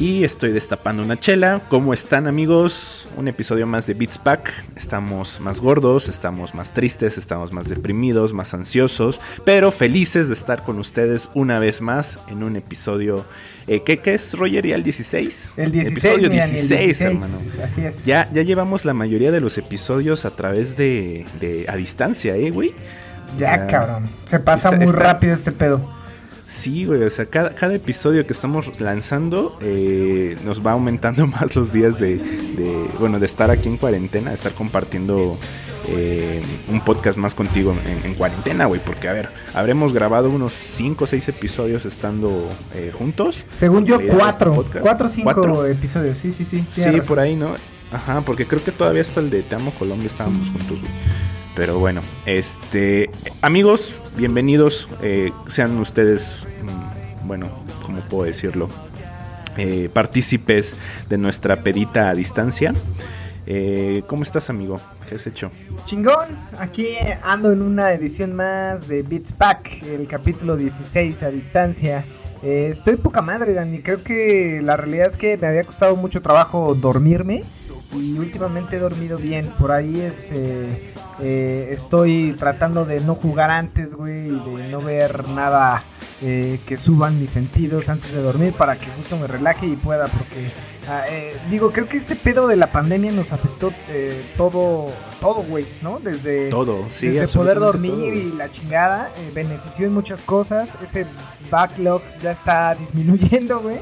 Y estoy destapando una chela. ¿Cómo están amigos? Un episodio más de Beats Pack. Estamos más gordos, estamos más tristes, estamos más deprimidos, más ansiosos, pero felices de estar con ustedes una vez más en un episodio... Eh, ¿qué, es, Roger? ¿Y el 16? El 16, Episodio el 16, hermano. Así es. Ya, ya llevamos la mayoría de los episodios a través de... de a distancia, ¿eh, güey? O Ya, sea, cabrón. Se pasa está- muy está- rápido este pedo. Sí, güey, o sea, cada, cada episodio que estamos lanzando eh, nos va aumentando más los días de, de, bueno, de estar aquí en cuarentena, de estar compartiendo eh, un podcast más contigo en, en cuarentena, güey, porque a ver, habremos grabado unos 5 o 6 episodios estando eh, juntos. Según yo, En realidad, cuatro. este podcast. Cuatro o cinco ¿Cuatro? episodios. Sí, sí, sí. Sí, por ahí, ¿no? Ajá, porque creo que todavía hasta el de Te Amo Colombia estábamos juntos, güey. Pero bueno, este, amigos, bienvenidos. eh, sean ustedes, mm, bueno, ¿cómo puedo decirlo? Eh, partícipes de nuesra pedita a distancia. Eh, ¿Cómo estás, amigo? ¿Qué has hecho? Chingón. Aquí ando en una edición más de Beats Pack, el capítulo 16 a distancia. Eh, estoy poca madre, Dani. Creo que la realidad es que me había costado mucho trabajo dormirme. Y últimamente he dormido bien. Por ahí este eh, estoy tratando de no jugar antes, güey. Y de no ver nada eh, que suban mis sentidos antes de dormir para que justo me relaje y pueda. Porque ah, eh, digo, creo que este pedo de la pandemia nos afectó eh, todo, todo, güey, ¿no? Desde, Todo, sí. desde poder dormir todo, y la chingada. eh, benefició en muchas cosas. Ese backlog ya está disminuyendo, güey.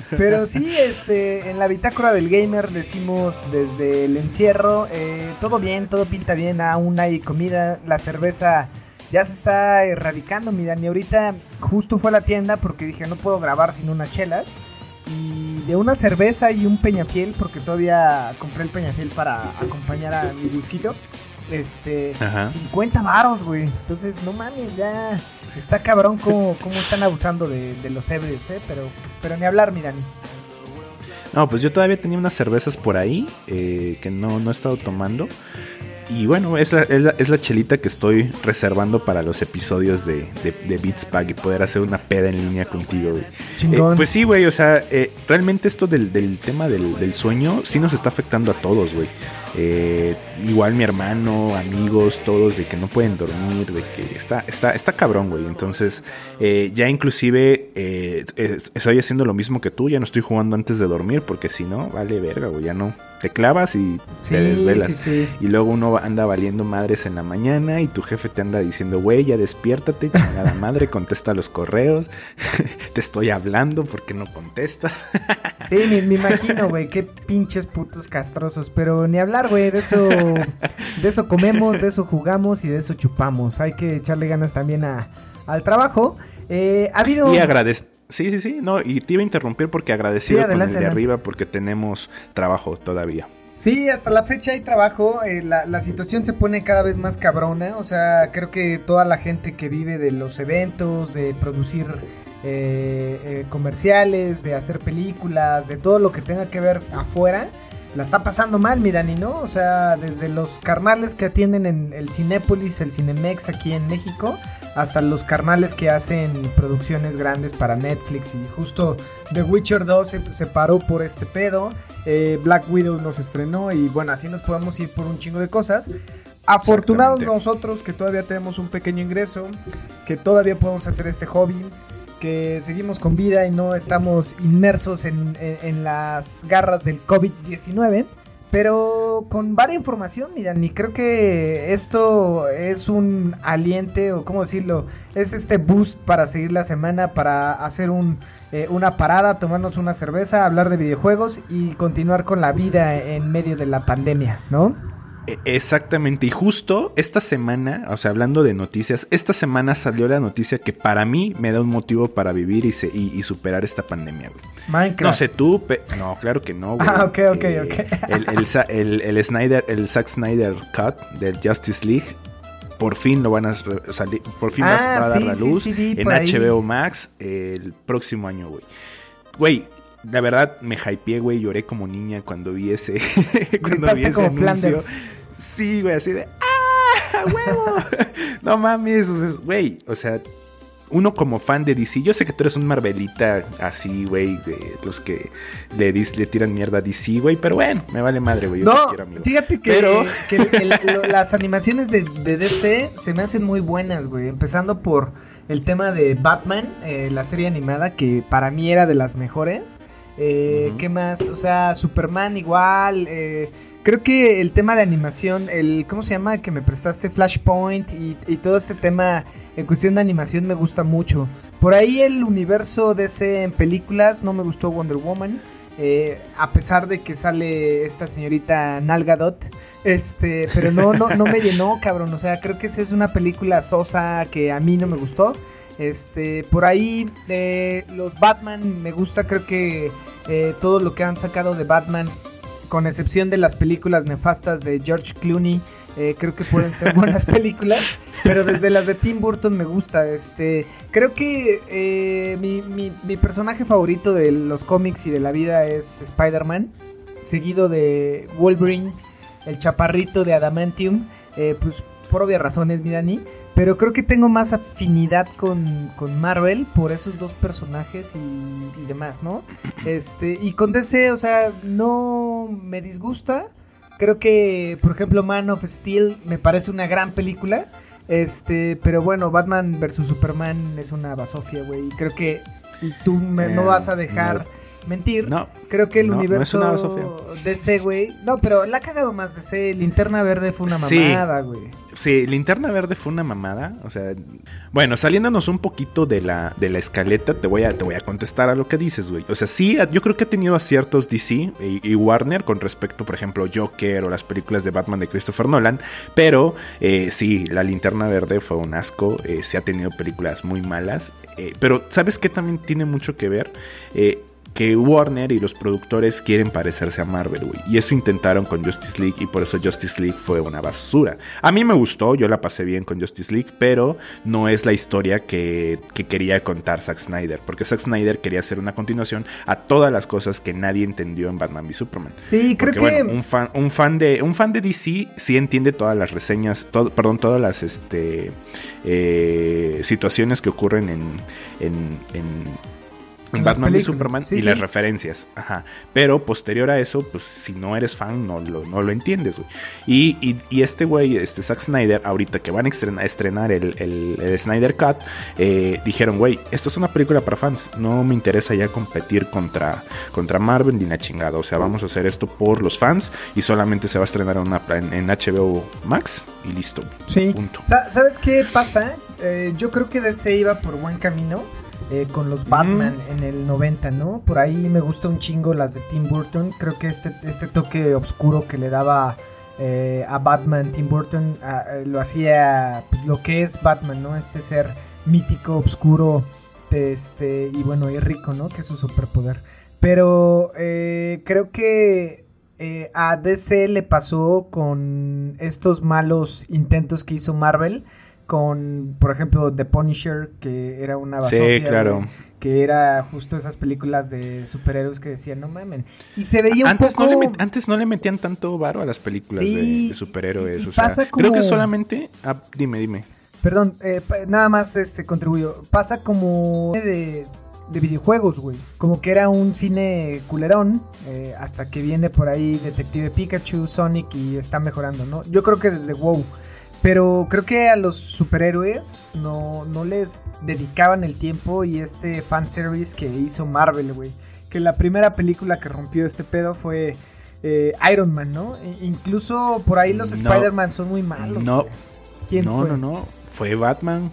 Pero sí, este, en la bitácora del gamer decimos desde el encierro, eh, todo bien, todo pinta bien, aún hay comida, la cerveza ya se está erradicando, mi Dani. Ahorita justo fue a la tienda porque dije no puedo grabar sin unas chelas. Y de una cerveza y un peñafiel, porque todavía compré el peñafiel para acompañar a mi disquito. Este, Ajá. 50 varos, güey. Entonces, no mames, ya está cabrón cómo, cómo están abusando de, de los ebrios, ¿eh? Pero, pero ni hablar, mi Dani. No, pues yo todavía tenía unas cervezas por ahí eh, que no, no he estado tomando. Y bueno, es la, es, la, es la chelita que estoy reservando para los episodios de, de, de Beats Pack y poder hacer una peda en línea contigo, güey. Eh, pues sí, güey, o sea, eh, realmente esto del, del tema del, del sueño sí nos está afectando a todos, güey. Eh, igual mi hermano, amigos, todos, de que no pueden dormir, de que está, está, está cabrón, güey. Entonces, eh, ya inclusive eh, estoy haciendo lo mismo que tú, ya no estoy jugando antes de dormir, porque si no, vale verga, güey, ya no. Te clavas y te desvelas. sí, sí. Y luego uno anda valiendo madres en la mañana y tu jefe te anda diciendo, güey, ya despiértate, chingada madre, contesta los correos, te estoy hablando porque no contestas. Sí, me, me imagino, güey, qué pinches putos castrosos. Pero ni hablar, güey, de eso, de eso comemos, de eso jugamos y de eso chupamos. Hay que echarle ganas también a, al trabajo. Eh, ha habido... Y agradece. Sí, sí, sí, no, y te iba a interrumpir porque agradecido Sí, adelante, con el de adelante. arriba porque tenemos trabajo todavía. Sí, hasta la fecha hay trabajo, eh, la, la situación se pone cada vez más cabrona, o sea, creo que toda la gente que vive de los eventos, de producir eh, eh, comerciales, de hacer películas, de todo lo que tenga que ver afuera, la está pasando mal, mi Dani, ¿no? O sea, desde los carnales que atienden en el Cinépolis, el Cinemex aquí en México, hasta los carnales que hacen producciones grandes para Netflix y justo The Witcher 2 se, se paró por este pedo, eh, Black Widow nos estrenó y bueno, así nos podemos ir por un chingo de cosas. Afortunados nosotros que todavía tenemos un pequeño ingreso, que todavía podemos hacer este hobby, que seguimos con vida y no estamos inmersos en, en- en las garras del COVID-19. Pero con varias información, mira, ni creo que esto es un aliente o cómo decirlo, es este boost para seguir la semana, para hacer un, eh, una parada, tomarnos una cerveza, hablar de videojuegos y continuar con la vida en medio de la pandemia, ¿no? E, exactamente, y justo esta semana, o sea, hablando de noticias, esta semana salió la noticia que para mí me da un motivo para vivir y, y, superar esta pandemia, güey. Minecraft. No sé tú, no, claro que no, güey. Ah, ok, ok, eh, ok. El, el, Snyder, el Zack Snyder Cut del Justice League por fin lo van a salir, por fin va a Ah, dar sí, la luz sí, en ahí. HBO Max el próximo año, güey. Güey, la verdad me hypeé, güey, lloré como niña cuando vi ese cuando vi ese como anuncio. Flanders. Sí, güey, así de ¡ah, huevo! no mames, o sea, güey, o sea, uno como fan de DC, yo sé que tú eres un Marvelita así, güey, de los que le, dis- le tiran mierda a DC, güey, pero bueno, me vale madre, güey, yo te No, quiero, amigo. fíjate que, Pero- que el- el- lo- las animaciones de, de DC se me hacen muy buenas, güey. Empezando por el tema de Batman, eh, la serie animada, que para mí era de las mejores. Eh. ¿Qué más? O sea, Superman igual. eh, creo que el tema de animación, el ¿cómo se llama? Que me prestaste Flashpoint y, y todo este tema en cuestión de animación me gusta mucho. Por ahí el universo DC en películas no me gustó Wonder Woman. eh, a pesar de que sale esta señorita Nalgadot, este, pero no, no, no me llenó, cabrón. O sea, creo que esa es una película sosa que a mí no me gustó. Este, por ahí eh, los Batman me gusta, creo que eh, todo lo que han sacado de Batman, con excepción de las películas nefastas de George Clooney, eh, creo que pueden ser buenas películas, pero desde las de Tim Burton me gusta. Este, creo que eh, mi, mi- mi personaje favorito de los cómics y de la vida es Spider-Man, seguido de Wolverine, el chaparrito de Adamantium, eh, pues por obvias razones, mi Dani. Pero creo que tengo más afinidad con, con Marvel por esos dos personajes y, y demás, ¿no? Este, y con DC, o sea, no me disgusta. Creo que, por ejemplo, Man of Steel me parece una gran película. Este, pero bueno, Batman vs Superman es una basofia, güey. Y creo que tú me- no Eh, vas a dejar mentir. No, Creo que el No, no es universo una. DC, güey. No, pero la ha cagado más DC. Linterna Verde fue una mamada, güey. Sí, Linterna Verde fue una mamada. O sea, bueno, saliéndonos un poquito de la, de la escaleta, te voy, a, te voy a contestar a lo que dices, güey. O sea, sí, yo creo que ha tenido aciertos DC y, y Warner con respecto, por ejemplo, Joker o las películas de Batman de Christopher Nolan. Pero eh, sí, la Linterna Verde fue un asco. eh, se ha tenido películas muy malas. eh, pero, ¿sabes qué también tiene mucho que ver? Eh, que Warner y los productores quieren parecerse a Marvel, güey. Y eso intentaron con Justice League y por eso Justice League fue una basura. A mí me gustó, yo la pasé bien con Justice League, pero no es la historia que, que quería contar Zack Snyder. Porque Zack Snyder quería hacer una continuación a todas las cosas que nadie entendió en Batman v Superman. Sí, creo Porque, que. bueno, un fan, un fan de un fan de DC sí entiende todas las reseñas, todo, perdón, todas las este eh, situaciones que ocurren en, en, en- en Batman películas. Superman Sí, y sí. las referencias. Ajá. Pero posterior a eso, pues si no eres fan, no lo, no lo entiendes, güey. Y, y- y este güey, este Zack Snyder, ahorita que van a estrenar, estrenar el, el- el Snyder Cut, eh, dijeron, güey, esto es una película para fans. No me interesa ya competir contra, contra Marvel ni la chingada. O sea, vamos a hacer esto por los fans y solamente se va a estrenar en, una- en- en HBO Max y listo. Sí. Punto. Sa- ¿Sabes qué pasa? Eh, yo creo que DC iba por buen camino eh, con los Batman en el 90, ¿no? Por ahí me gusta un chingo las de Tim Burton. Creo que este, este toque oscuro que le daba eh, a Batman Tim Burton eh, lo hacía pues, lo que es Batman, ¿no? Este ser mítico, oscuro, este, y bueno, y rico, ¿no? Que es su superpoder. Pero eh, creo que eh, a DC le pasó con estos malos intentos que hizo Marvel. Con, por ejemplo, The Punisher, que era una Sí, basofia, claro. güey, que era justo esas películas de superhéroes que decían, no mamen. Y se veía un poco... no le met- antes no le metían tanto varo a las películas de- Sí, de, superhéroes. y- y o sea, pasa creo que como- solamente. ah, dime, dime. Perdón, eh, nada más este contribuyo. Pasa como de, de videojuegos, güey. Como que era un cine culerón. eh, hasta que viene por ahí Detective Pikachu, Sonic y está mejorando, ¿no? Yo creo que desde WoW. Pero creo que a los superhéroes no, no les dedicaban el tiempo y este fanservice que hizo Marvel, güey. Que la primera película que rompió este pedo fue eh, Iron Man, ¿no? E- incluso por ahí los No. Spider-Man son muy malos. No. güey. ¿Quién no, fue? no, no. Fue Batman.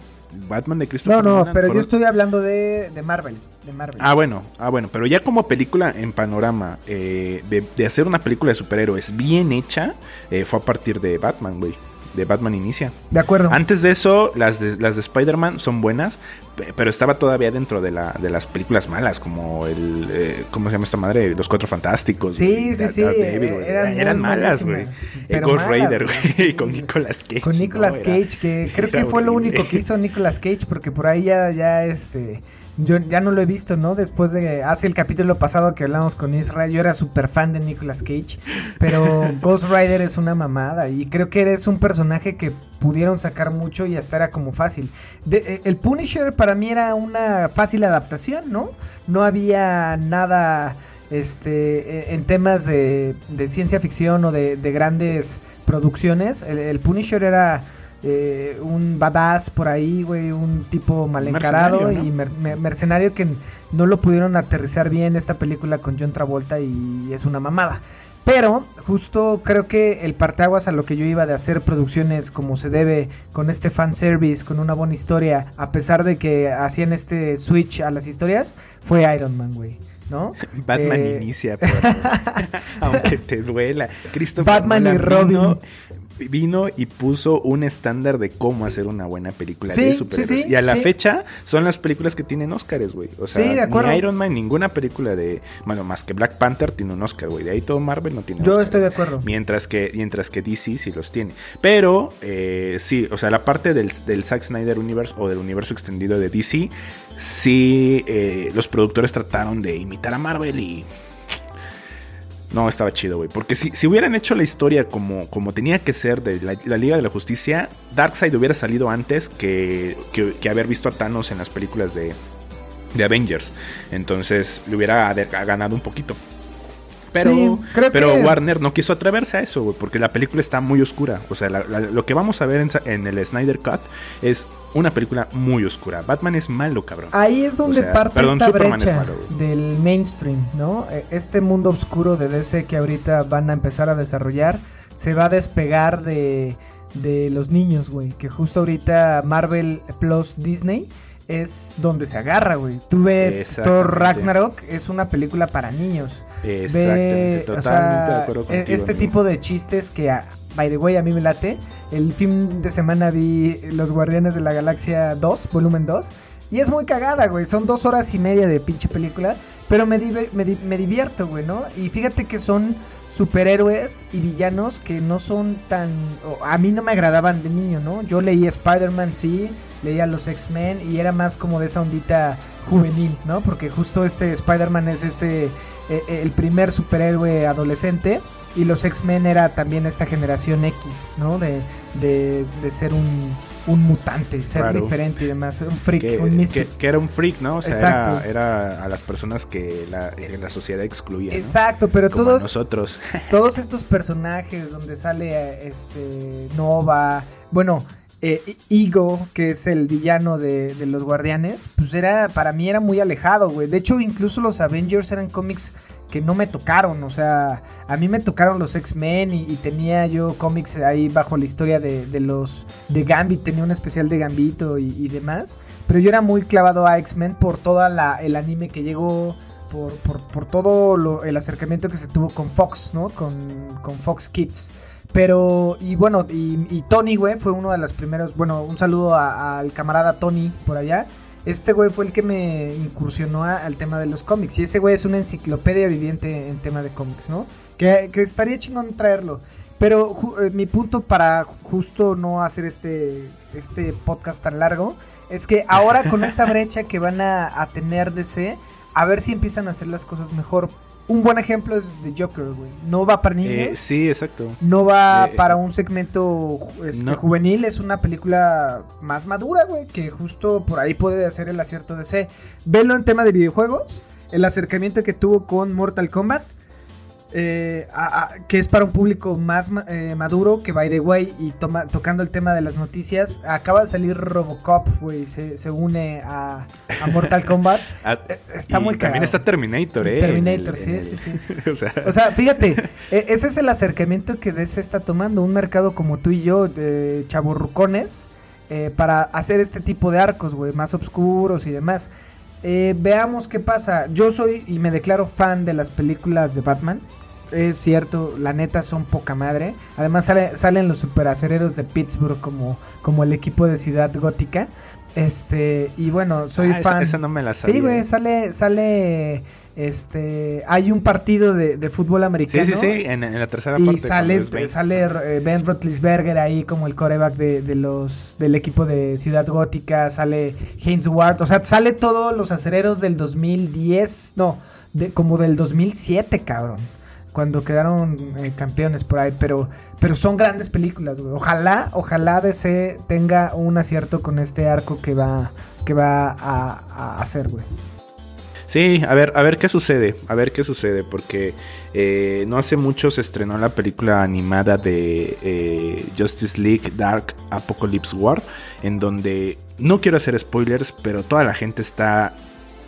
Batman de Christopher No, no, Nolan. pero yo estoy hablando de, de Marvel. De Marvel. Ah, bueno, ah, bueno, pero ya como película en panorama, eh, de, de hacer una película de superhéroes bien hecha, eh, fue a partir de Batman, güey. De Batman Inicia. de acuerdo. Antes de eso, las de, las de Spider-Man son buenas, pe- pero estaba todavía dentro de, la, de las películas malas, como el. eh, ¿Cómo se llama esta madre? Los Cuatro Fantásticos. Sí, sí, sí, güey. eran malas, güey. Eh, Ghost malas, Rider, güey. Con Nicolas Cage. Con no, Nicolas era- Cage, que creo que fue lo único que hizo Nicolas Cage, porque por ahí ya, ya este, yo ya no lo he visto, ¿no? Después de, hace el capítulo pasado que hablamos con Israel, yo era súper fan de Nicolas Cage, pero Ghost Rider es una mamada y creo que eres un personaje que pudieron sacar mucho y hasta era como fácil. De- eh, el Punisher para mí era una fácil adaptación, ¿no? No había nada este, eh, en temas de, de ciencia ficción o de, de grandes producciones. El, el Punisher era eh, un badass por ahí, güey, un tipo mal encarado Mercenario, ¿no? y mer- mer- mercenario que no lo pudieron aterrizar bien esta película con John Travolta y es una mamada. Pero justo creo que el parteaguas a lo que yo iba de hacer producciones como se debe, con este fanservice, con una buena historia, a pesar de que hacían este switch a las historias, fue Iron Man, güey. ¿No? Batman Eh, inicia, por- aunque te duela. Christopher Batman y Robin. Vino, vino y puso un estándar de cómo hacer una buena película Sí, de sí, superhéroes. sí, y a la sí. fecha son las películas que tienen Oscars, güey. O sea, Sí, de acuerdo. ni Iron Man, ninguna película de. Bueno, más que Black Panther tiene un Oscar, güey. De ahí todo Marvel no tiene Yo Oscars. estoy de acuerdo. Mientras que, mientras que DC sí los tiene. Pero, eh, sí, o sea, la parte del, del Zack Snyder Universe o del universo extendido de DC, sí, eh, los productores trataron de imitar a Marvel y. No, estaba chido, güey. Porque si, si hubieran hecho la historia como, como tenía que ser de la, Liga de la Justicia, Darkseid hubiera salido antes que, que, que haber visto a Thanos en las películas de, de Avengers. Entonces le hubiera ganado un poquito. Pero, Sí, creo pero que- Warner no quiso atreverse a eso, güey, porque la película está muy oscura. O sea, la- la- lo que vamos a ver en, el Snyder Cut es una película muy oscura. Batman es malo, cabrón. Ahí es donde O sea, parte perdón, esta Superman es brecha malo, güey. del mainstream, ¿no? Eh, Este mundo oscuro de DC que ahorita van a empezar a desarrollar se va a despegar de, de los niños, güey. Que justo ahorita Marvel Plus Disney es donde se agarra, güey. Tú ves. Thor Ragnarok, es una película para niños. Exactamente, totalmente o sea, de acuerdo e- contigo. Este tipo de chistes que, a- by the way, a mí me late. El fin de semana vi Los Guardianes de la Galaxia 2, volumen 2. Y es muy cagada, güey. Son dos horas y media de pinche película. Pero me, dive- me, di- me divierto, güey, ¿no? Y fíjate que son superhéroes y villanos que no son tan... a mí no me agradaban de niño, ¿no? Yo leía Spider-Man, sí. Leía los X-Men y era más como de esa ondita juvenil, ¿no? Porque justo este Spider-Man es este... eh, el primer superhéroe adolescente. Y los X-Men era también esta generación X, ¿no? De, de, de ser un, un mutante, ser Claro. diferente y demás. Un freak, que, un que- que era un freak, ¿no? O sea, Exacto. era, era a las personas que la, la sociedad excluía. ¿no? Exacto, pero Como todos, nosotros. todos estos personajes donde sale este Nova, bueno, eh, Ego, que es el villano de, los Guardianes, pues era, para mí era muy alejado, güey. De hecho, incluso los Avengers eran cómics que no me tocaron, o sea, a mí me tocaron los X-Men y, tenía yo cómics ahí bajo la historia de, los de Gambit, tenía un especial de Gambito y, demás, pero yo era muy clavado a X-Men por toda el anime que llegó por, todo lo- el acercamiento que se tuvo con Fox, ¿no? Con Fox Kids. Pero, y bueno, y, y Tony, güey, fue uno de los primeros. Bueno, un saludo al camarada Tony por allá. Este güey fue el que me incursionó a- al tema de los cómics. Y ese güey es una enciclopedia viviente en tema de cómics, ¿no? Que, que estaría chingón traerlo. Pero ju- eh, mi punto para justo no hacer este, este podcast tan largo es que ahora con esta brecha que van a, a tener DC, a ver si empiezan a hacer las cosas mejor. Un buen ejemplo es The Joker, güey. No va para niños. Eh, sí, exacto. No va Eh, para un segmento este, no. juvenil, es una película más madura, güey, que justo por ahí puede hacer el acierto de C. Velo en tema de videojuegos, el acercamiento que tuvo con Mortal Kombat. Eh, a- a- que es para un público más eh, maduro, que by the way, y toma- tocando el tema de las noticias, acaba de salir Robocop, güey, se, se une a, a Mortal Kombat. Ah, Eh, está y muy También cagado. está Terminator, ¿eh? Terminator, sí, sí, sí. o sea, O sea, fíjate, e- ese es el acercamiento que DC está tomando, un mercado como tú y yo, de chaburrucones, para hacer este tipo de arcos, güey, más oscuros y demás. Veamos qué pasa. Yo soy y me declaro fan de las películas de Batman. Es cierto, la neta son poca madre. Además sale- salen los superacereros de Pittsburgh como, como el equipo de Ciudad Gótica. Este, y bueno, soy ah, fan. Esa, no me la sabía. Sí, güey, sale, sale, este, hay un partido de, de fútbol americano. Sí, sí, sí, en, en la tercera Y parte. sale, es Bane. sale eh, Ben Roethlisberger ahí como el coreback de, de los del equipo de Ciudad Gótica, sale Haynes Ward, o sea, sale todos los acereros del 2010, no, de, como del 2007, cabrón, cuando quedaron eh, campeones por ahí, pero, pero son grandes películas, güey. Ojalá, ojalá DC tenga un acierto con este arco que va, que va a, a hacer, güey. Sí, a ver, a ver qué sucede, a ver qué sucede, porque eh, no hace mucho se estrenó la película animada de eh, Justice League Dark Apocalypse War, en donde no quiero hacer spoilers, pero toda la gente está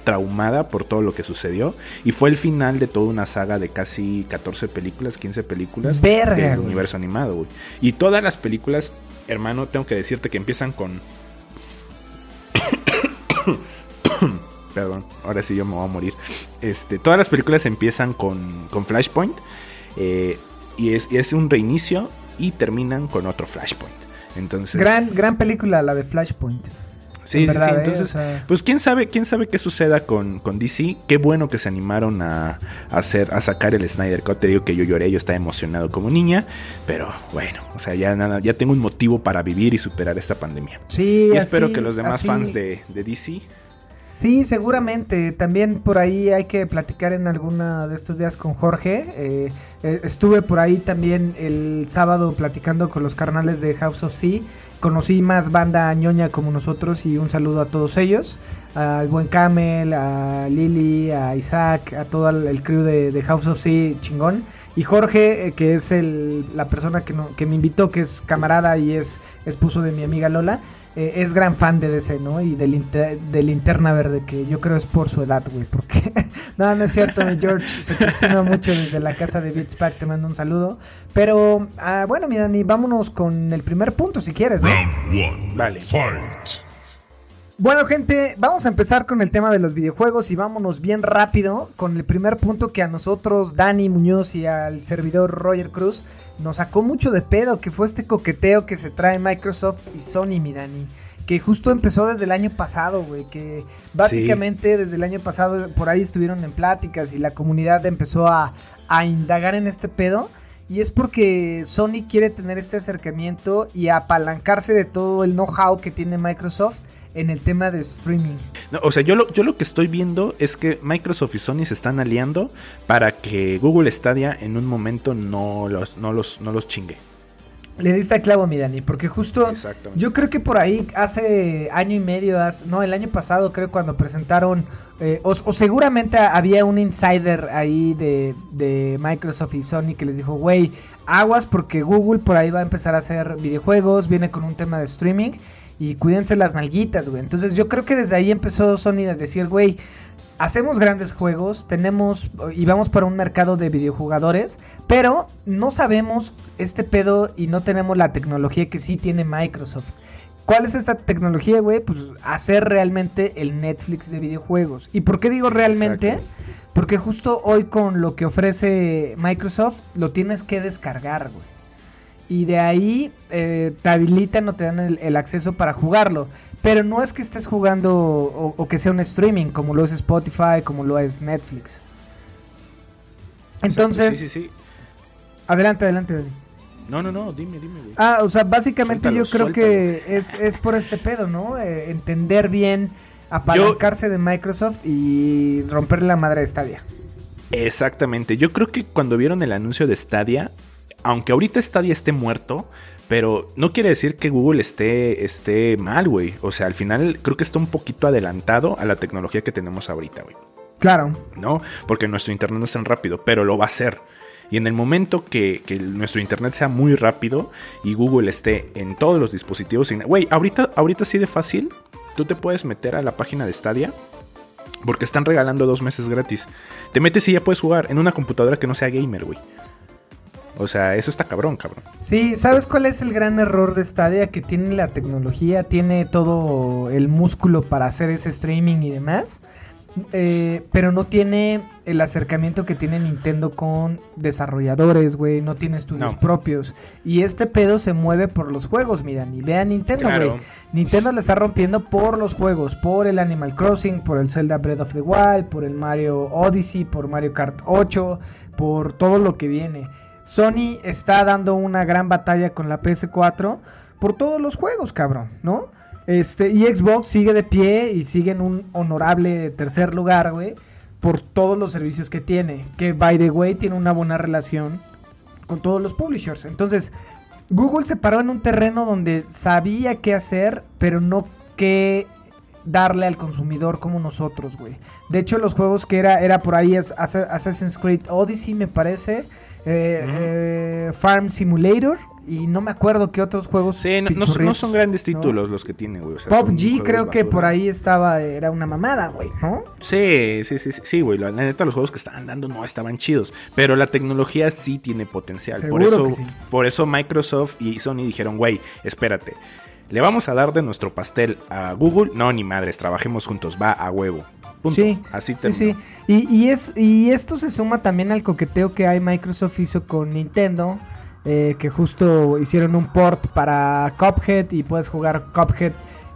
traumada por todo lo que sucedió y fue el final de toda una saga de casi 14 películas, 15 películas Verga, del güey. universo animado, güey. Y todas las películas, hermano, tengo que decirte que empiezan con Perdón, ahora sí yo me voy a morir. Este, todas las películas empiezan con, con Flashpoint. eh, y, es, y es un reinicio y terminan con otro Flashpoint. Entonces. Gran, gran película la de Flashpoint. Sí, ¿eh? Entonces, O sea- pues quién sabe, quién sabe qué suceda con, con DC. Qué bueno que se animaron a, a hacer, a sacar el Snyder Cut. Te digo que yo lloré, yo estaba emocionado como niña. Pero bueno, o sea, ya nada, ya tengo un motivo para vivir y superar esta pandemia. Sí, y así- espero que los demás así- fans de, de DC Sí, seguramente. También por ahí hay que platicar en alguna de estos días con Jorge. Eh, eh, estuve por ahí también el sábado platicando con los carnales de House of Sea. Conocí más banda ñoña como nosotros y un saludo a todos ellos. Al buen Camel, a Lily, a Isaac, a todo el, crew de, de House of Sea chingón. Y Jorge, eh, que es el, la persona que, no- que me invitó, que es camarada y es esposo de mi amiga Lola, eh, es gran fan de DC, ¿no? Y del, inte- de Linterna Verde, que yo creo es por su edad, güey. Porque, no, no es cierto, mi George, se te estima mucho desde la casa de Beats Pack, te mando un saludo. Pero, ah, bueno, mi Dani, vámonos con el primer punto, si quieres, ¿no? Vale. Bueno, gente, vamos a empezar con el tema de los videojuegos y vámonos bien rápido con el primer punto que a nosotros, Dani Muñoz y al servidor Roger Cruz, nos sacó mucho de pedo, que fue este coqueteo que se trae Microsoft y Sony, mi Dani. Que justo empezó desde el año pasado, güey. Que básicamente desde el año pasado por ahí estuvieron en pláticas y la comunidad empezó a, a indagar en este pedo. Y es porque Sony quiere tener este acercamiento y apalancarse de todo el know-how que tiene Microsoft en el tema de streaming. No, o sea, yo lo, yo lo que estoy viendo es que Microsoft y Sony se están aliando para que Google Stadia en un momento no los, no los, no los chingue. Le diste al clavo, mi Dani, porque justo yo creo que por ahí hace año y medio, hace- no, el año pasado creo cuando presentaron, eh, o, o seguramente había un insider ahí de, de Microsoft y Sony que les dijo, güey, aguas porque Google por ahí va a empezar a hacer videojuegos, viene con un tema de streaming y cuídense las nalguitas, güey. Entonces yo creo que desde ahí empezó Sony a decir, güey, hacemos grandes juegos, tenemos y vamos para un mercado de videojugadores, pero no sabemos este pedo y no tenemos la tecnología que sí tiene Microsoft. ¿Cuál es esta tecnología, güey? Pues hacer realmente el Netflix de videojuegos. ¿Y por qué digo realmente? Exacto. Porque justo hoy con lo que ofrece Microsoft lo tienes que descargar, güey. Y de ahí eh, te habilitan o te dan el, el acceso para jugarlo. Pero no es que estés jugando o, o que sea un streaming como lo es Spotify, como lo es Netflix. Entonces, Sí, sí, sí. adelante, adelante. Dani. No, no, no, dime, dime, güey. Ah, o sea, básicamente Suéltalo, yo creo suéltalo. que es, es por este pedo, ¿no? Eh, entender bien, apalancarse de Microsoft y romperle la madre de Stadia. Exactamente. Yo creo que cuando vieron el anuncio de Stadia, aunque ahorita Stadia esté muerto, pero no quiere decir que Google esté, esté mal, güey. O sea, al final creo que está un poquito adelantado a la tecnología que tenemos ahorita, güey. Claro. ¿no? Porque nuestro internet no es tan rápido, pero lo va a hacer. Y en el momento que, que nuestro internet sea muy rápido y Google esté en todos los dispositivos, güey, ahorita, ahorita sí de fácil, tú te puedes meter a la página de Stadia. Porque están regalando dos meses gratis. Te metes y ya puedes jugar en una computadora que no sea gamer, güey. O sea, eso está cabrón, cabrón. Sí, ¿sabes cuál es el gran error de Stadia? Que tiene la tecnología, tiene todo el músculo para hacer ese streaming y demás. Eh, pero no tiene el acercamiento que tiene Nintendo con desarrolladores, güey. No tiene estudios propios. Y este pedo se mueve por los juegos, mira. Ni vea Nintendo, güey. Nintendo le está rompiendo por los juegos. Por el Animal Crossing, por el Zelda Breath of the Wild, por el Mario Odyssey, por Mario Kart 8, por todo lo que viene. Sony está dando una gran batalla con la PS4 por todos los juegos, cabrón, ¿no? Este, y Xbox sigue de pie y sigue en un honorable tercer lugar, güey, por todos los servicios que tiene. Que, by the way, tiene una buena relación con todos los publishers. Entonces, Google se paró en un terreno donde sabía qué hacer, pero no qué darle al consumidor como nosotros, güey. De hecho, los juegos que era, era por ahí Assassin's Creed Odyssey, me parece. Eh, eh, Farm Simulator y no me acuerdo qué otros juegos. Sí, no, son grandes títulos los que tiene, güey. Pop G creo que por ahí estaba, era una mamada, güey, ¿no? Sí, sí, sí, sí, güey. La neta, los juegos que estaban dando no estaban chidos. Pero la tecnología sí tiene potencial. por eso, por eso Microsoft y Sony dijeron, güey, espérate. ¿Le vamos a dar de nuestro pastel a Google? No, ni madres, trabajemos juntos, va a huevo. Sí, así sí, sí. Y, es, y esto se suma también al coqueteo que hay Microsoft hizo con Nintendo, eh, que justo hicieron un port para Cuphead y puedes jugar Cuphead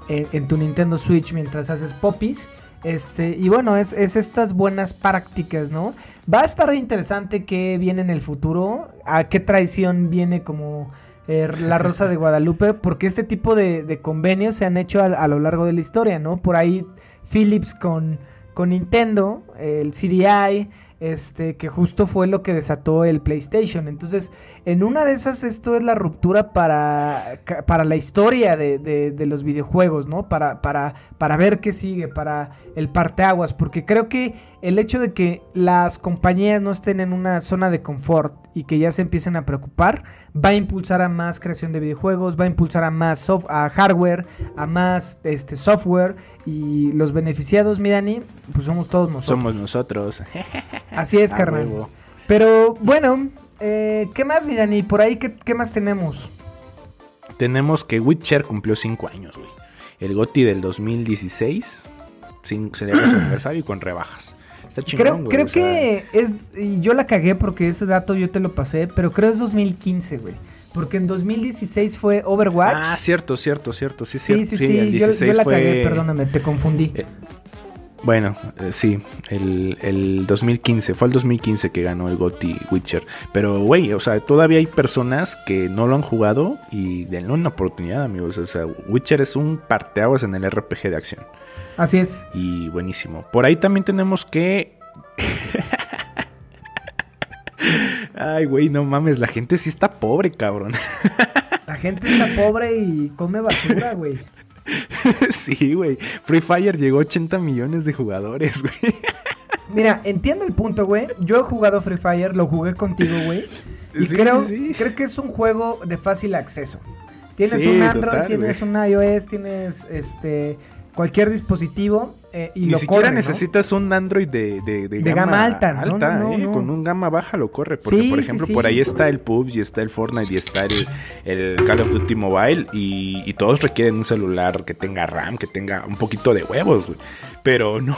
en, tu Nintendo Switch mientras haces popis. Este, y bueno, es, es, estas buenas prácticas, ¿no? Va a estar interesante qué viene en el futuro, a qué traición viene como eh, la Rosa de Guadalupe, porque este tipo de, convenios se han hecho a, lo largo de la historia, ¿no? Por ahí Philips con con Nintendo, el CDI, este, que justo fue lo que desató el PlayStation. Entonces, en una de esas, esto es la ruptura para, para la historia de, los videojuegos, ¿no? Para, para, para ver qué sigue, para el parteaguas, porque creo que el hecho de que las compañías no estén en una zona de confort y que ya se empiecen a preocupar, va a impulsar a más creación de videojuegos, va a impulsar a más soft a hardware, a más este, software y los beneficiados, mi Dani, pues somos todos nosotros. Somos nosotros. Así es, carnal. Pero bueno, eh, ¿qué más, mi Dani? Por ahí, ¿qué, más tenemos? Tenemos que Witcher cumplió 5 años, güey. El GOTI del 2016 sería su aniversario y con rebajas creo, Creo que es. Y yo la cagué porque ese dato yo te lo pasé, pero creo es 2015, güey. Porque en 2016 fue Overwatch. Ah, cierto, cierto, cierto. Sí, sí, sí. sí, yo, la cagué, perdóname, te confundí. Bueno, eh, sí, el, el, 2015, fue el 2015 que ganó el GOTY Witcher. Pero, güey, o sea, todavía hay personas que no lo han jugado y denle una oportunidad, amigos. O sea, Witcher es un parteaguas en el RPG de acción. Así es. Y buenísimo. Por ahí también tenemos que... Ay, güey, no mames, la gente sí está pobre, cabrón. La gente está pobre y come basura, güey. Sí, güey. Free Fire llegó a 80 millones de jugadores, güey. Mira, entiendo el punto, güey. Yo he jugado Free Fire, lo jugué contigo, güey. Y creo, creo que es un juego de fácil acceso. Tienes un Android, tienes un iOS, tienes este cualquier dispositivo eh, y Ni siquiera necesitas un Android de, de, gama, alta, ¿eh? con un gama baja lo corre. Porque, por ejemplo, por ahí está el PUBG, está el Fortnite y está el, Call of Duty Mobile. Y, todos requieren un celular que tenga RAM, que tenga un poquito de huevos, Pero no,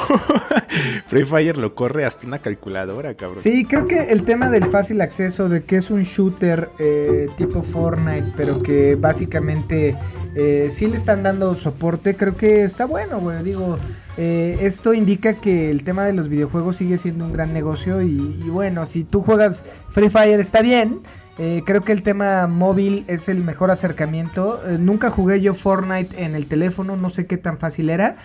Free Fire lo corre hasta una calculadora, cabrón. Sí, creo que el tema del fácil acceso, de que es un shooter eh, tipo Fortnite, pero que básicamente eh, sí le están dando soporte, creo que está bueno, güey. Digo, eh, esto indica que el tema de los videojuegos sigue siendo un gran negocio y, bueno, si tú juegas Free Fire está bien. Eh, creo que el tema móvil es el mejor acercamiento. nunca jugué yo Fortnite en el teléfono, no sé qué tan fácil era.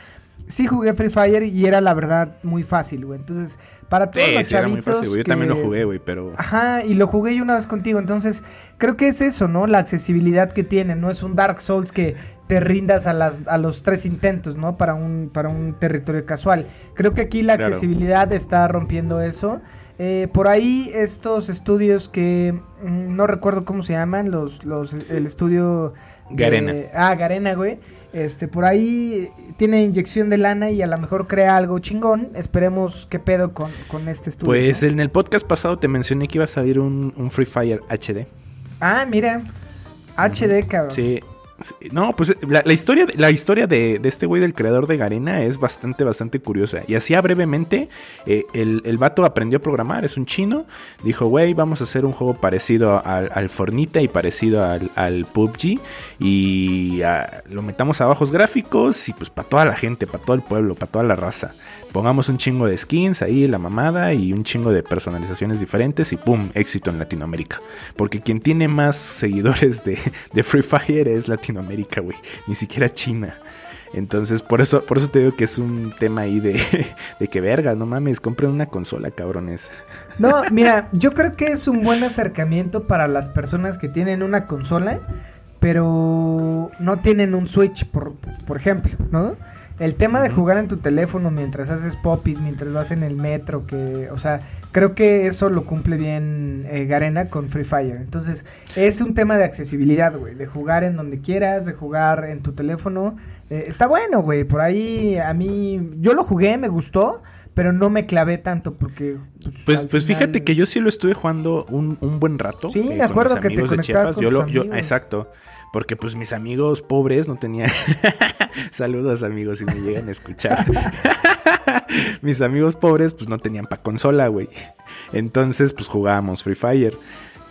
Sí jugué Free Fire y era la verdad muy fácil, güey. Entonces, para todos los sí, era muy fácil, Yo también lo jugué, güey, pero... Ajá, y lo jugué yo una vez contigo. Entonces, creo que es eso, ¿no? La accesibilidad que tiene. No es un Dark Souls que te rindas a, las, a los tres intentos, ¿no? Para un, para un territorio casual. Creo que aquí la accesibilidad está rompiendo eso. Eh, por ahí estos estudios que mm, no recuerdo cómo se llaman, los, los el estudio... de- Garena. ah, Garena, güey. Este, por ahí tiene inyección de lana y a lo mejor crea algo chingón. Esperemos qué pedo con, con este estudio. Pues ¿no? en el podcast pasado te mencioné que iba a salir un, un Free Fire HD. Ah, mira. HD, cabrón. Sí. No, pues la, la historia, la historia de, este güey del creador de Garena es bastante, bastante curiosa. Y así brevemente, eh, el, el vato aprendió a programar, es un chino. Dijo, güey, vamos a hacer un juego parecido al, al Fornita y parecido al, al PUBG. Y ah, lo metamos a bajos gráficos y pues para toda la gente, para todo el pueblo, para toda la raza. Pongamos un chingo de skins ahí, la mamada, y un chingo de personalizaciones diferentes y ¡pum! éxito en Latinoamérica. Porque quien tiene más seguidores de, Free Fire es Latinoamérica, güey. Ni siquiera China. Entonces, por eso, por eso te digo que es un tema ahí de, de que verga, no mames, compren una consola, cabrones. No, mira, yo creo que es un buen acercamiento para las personas que tienen una consola, pero no tienen un Switch, por, por ejemplo, ¿no? El tema de jugar en tu teléfono mientras haces popis, mientras vas en el metro, que, o sea, creo que eso lo cumple bien eh, Garena con Free Fire. Entonces, es un tema de accesibilidad, güey, de jugar en donde quieras, de jugar en tu teléfono. Eh, está bueno, güey, por ahí a mí, yo lo jugué, me gustó, pero no me clavé tanto porque... Pues, pues final- fíjate que yo sí lo estuve jugando un, un buen rato. Sí, me con acuerdo que te conectabas con Yo tus lo, yo, amigos. exacto. Porque pues mis amigos pobres no tenían. Saludos amigos si me llegan a escuchar. mis amigos pobres pues no tenían pa' consola, güey. Entonces pues jugábamos Free Fire.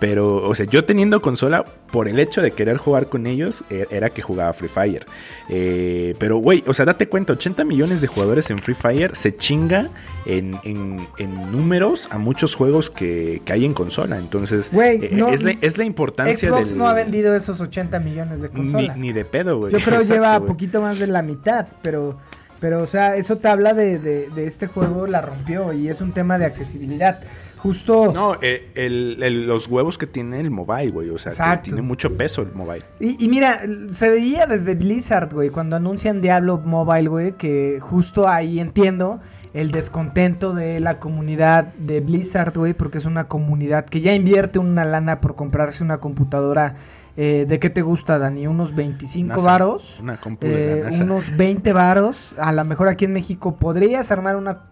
Pero, o sea, yo teniendo consola, por el hecho de querer jugar con ellos, e- era que jugaba Free Fire. Eh, pero, güey, o sea, date cuenta, 80 millones de jugadores en Free Fire se chinga en, en- en números a muchos juegos que, que hay en consola. Entonces, Güey, eh, no- es, la, es la importancia Xbox del- no ha vendido esos 80 millones de consolas. ni de pedo, güey. Yo creo que lleva poquito más de la mitad, pero, pero o sea, eso te habla de, de, de este juego, la rompió y es un tema de accesibilidad. Justo... No, eh, el- el- los huevos que tiene el mobile, güey. O sea, que tiene mucho peso el mobile. Y, y mira, se veía desde Blizzard, güey, cuando anuncian Diablo Mobile, güey, que justo ahí entiendo el descontento de la comunidad de Blizzard, güey, porque es una comunidad que ya invierte una lana por comprarse una computadora. eh, ¿De qué te gusta, Dani? ¿Unos 25 NASA, varos? Una Eh, unos 20 varos. A lo mejor aquí en México podrías armar una,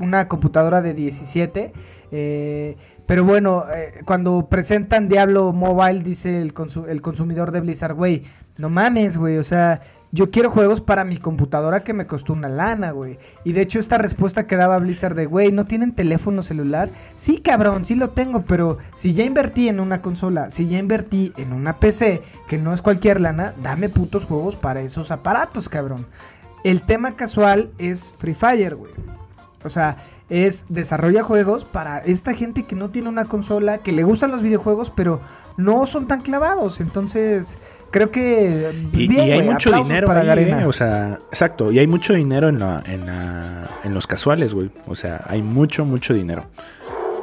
una computadora de 17. Eh, pero bueno, eh, cuando presentan Diablo Mobile, dice el, el consumidor de Blizzard, güey, no mames, güey, o sea, yo quiero juegos para mi computadora que me costó una lana, güey. Y de hecho esta respuesta que daba Blizzard de, güey, ¿no tienen teléfono celular? Sí, cabrón, sí lo tengo, pero si ya invertí en una consola, si ya invertí en una PC, que no es cualquier lana, dame putos juegos para esos aparatos, cabrón. El tema casual es Free Fire, güey. O sea, es desarrolla juegos para esta gente que no tiene una consola, que le gustan los videojuegos, pero no son tan clavados. Entonces, creo que pues, Y, bien, y hay mucho dinero para ahí, Garena. ¿eh? O sea, exacto. Y hay mucho dinero en, la, en, la- en los casuales, güey. O sea, hay mucho, mucho dinero.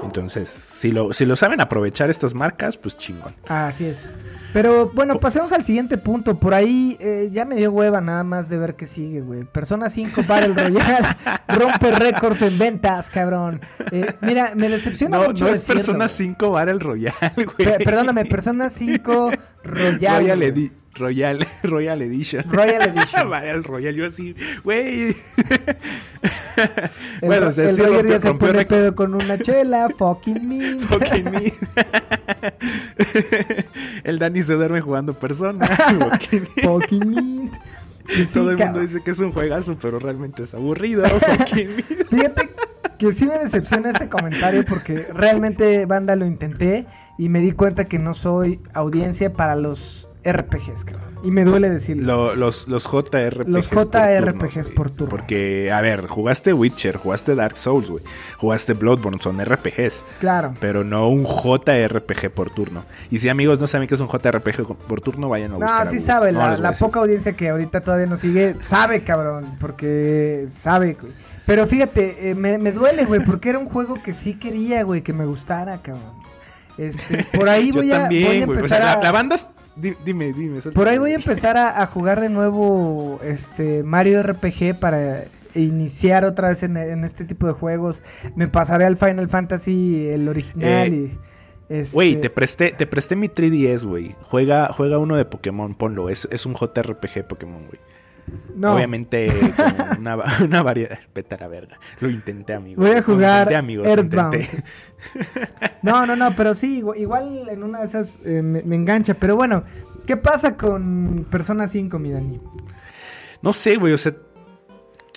Entonces, si lo, si lo saben aprovechar estas marcas, pues chingón. Así es. Pero bueno, pasemos al siguiente punto. Por ahí eh, ya me dio hueva nada más de ver qué sigue, güey. Persona 5 Battle Royale rompe récords en ventas, cabrón. Eh, mira, me decepciona No, mucho no es decirlo, Persona güey. 5 Battle Royale, güey. Pe- perdóname, Persona 5 Royal. Royal, güey. Edi- Royal, Royal Edition. Royal Edition. Battle Royale, yo así, güey. Bueno, o sea, el Roger rompió, ya se pone pedo con una chela, fucking me. Fucking me. el Dani se duerme jugando persona. Fucking me. Y sí, Todo el mundo dice que es un juegazo, pero realmente es aburrido. Fucking me. Fíjate que sí me decepciona este comentario porque realmente, banda, lo intenté y me di cuenta que no soy audiencia para los RPGs, cabrón. Y me duele decirlo. Lo- los, los JRPGs. Los por JRPGs turno, por turno. Porque, a ver, jugaste Witcher, jugaste Dark Souls, güey. Jugaste Bloodborne, son RPGs. Claro. Pero no un JRPG por turno. Y si amigos no saben qué es un JRPG por turno, vayan a buscar. No, sí sabe, No la, la poca audiencia que ahorita todavía nos sigue, sabe, cabrón, porque sabe, güey. Pero fíjate, eh, me, me duele, güey, porque era un juego que sí quería, güey, que me gustara, cabrón. Este, por ahí Yo voy a, también, voy a güey. O empezar sea, a... la, la banda. Dime, dime. Por ahí voy a empezar a, a jugar de nuevo este Mario RPG para iniciar otra vez en, en este tipo de juegos. Me pasaré al Final Fantasy, el original. Eh, y, este, Güey, te presté, te presté mi 3DS, güey. Juega, juega uno de Pokémon, ponlo. Es, es un JRPG Pokémon, güey. No, Obviamente, con una, va- una variedad. Vete a la verga. Lo intenté, amigo. Voy a Lo jugar intenté, amigos. lo Earthbound. intenté. No, no, no, pero sí, igual, en una de esas eh, me, me engancha. Pero bueno, ¿qué pasa con Persona 5, mi Dani? No sé, güey. O sea,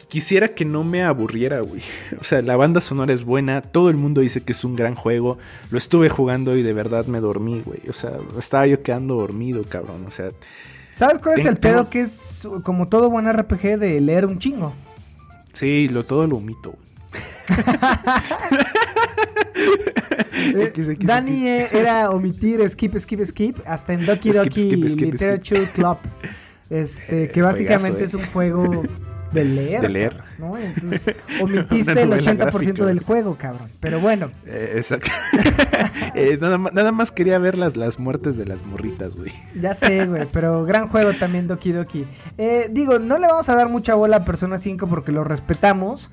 quisiera que no me aburriera, güey. O sea, la banda sonora es buena. Todo el mundo dice que es un gran juego. Lo estuve jugando y de verdad me dormí, güey. O sea, estaba yo quedando dormido, cabrón. O sea, ¿Sabes cuál es el pedo? Que es como todo buen RPG de leer un chingo. sí, lo, todo lo omito. Eh, Dani eh, era omitir skip, skip, skip, hasta en Doki Doki Literature Club. Este, Eh, que básicamente juegazo, es un juego de leer. De leer. ¿no? Entonces, omitiste el novela 80% gráfica. del juego, cabrón. Pero bueno, Eh, exacto. Eh, nada, más, nada más quería ver las, las muertes de las morritas, güey. ya sé, güey. Pero gran juego también Doki Doki. Eh, digo, no le vamos a dar mucha bola a Persona 5 porque lo respetamos.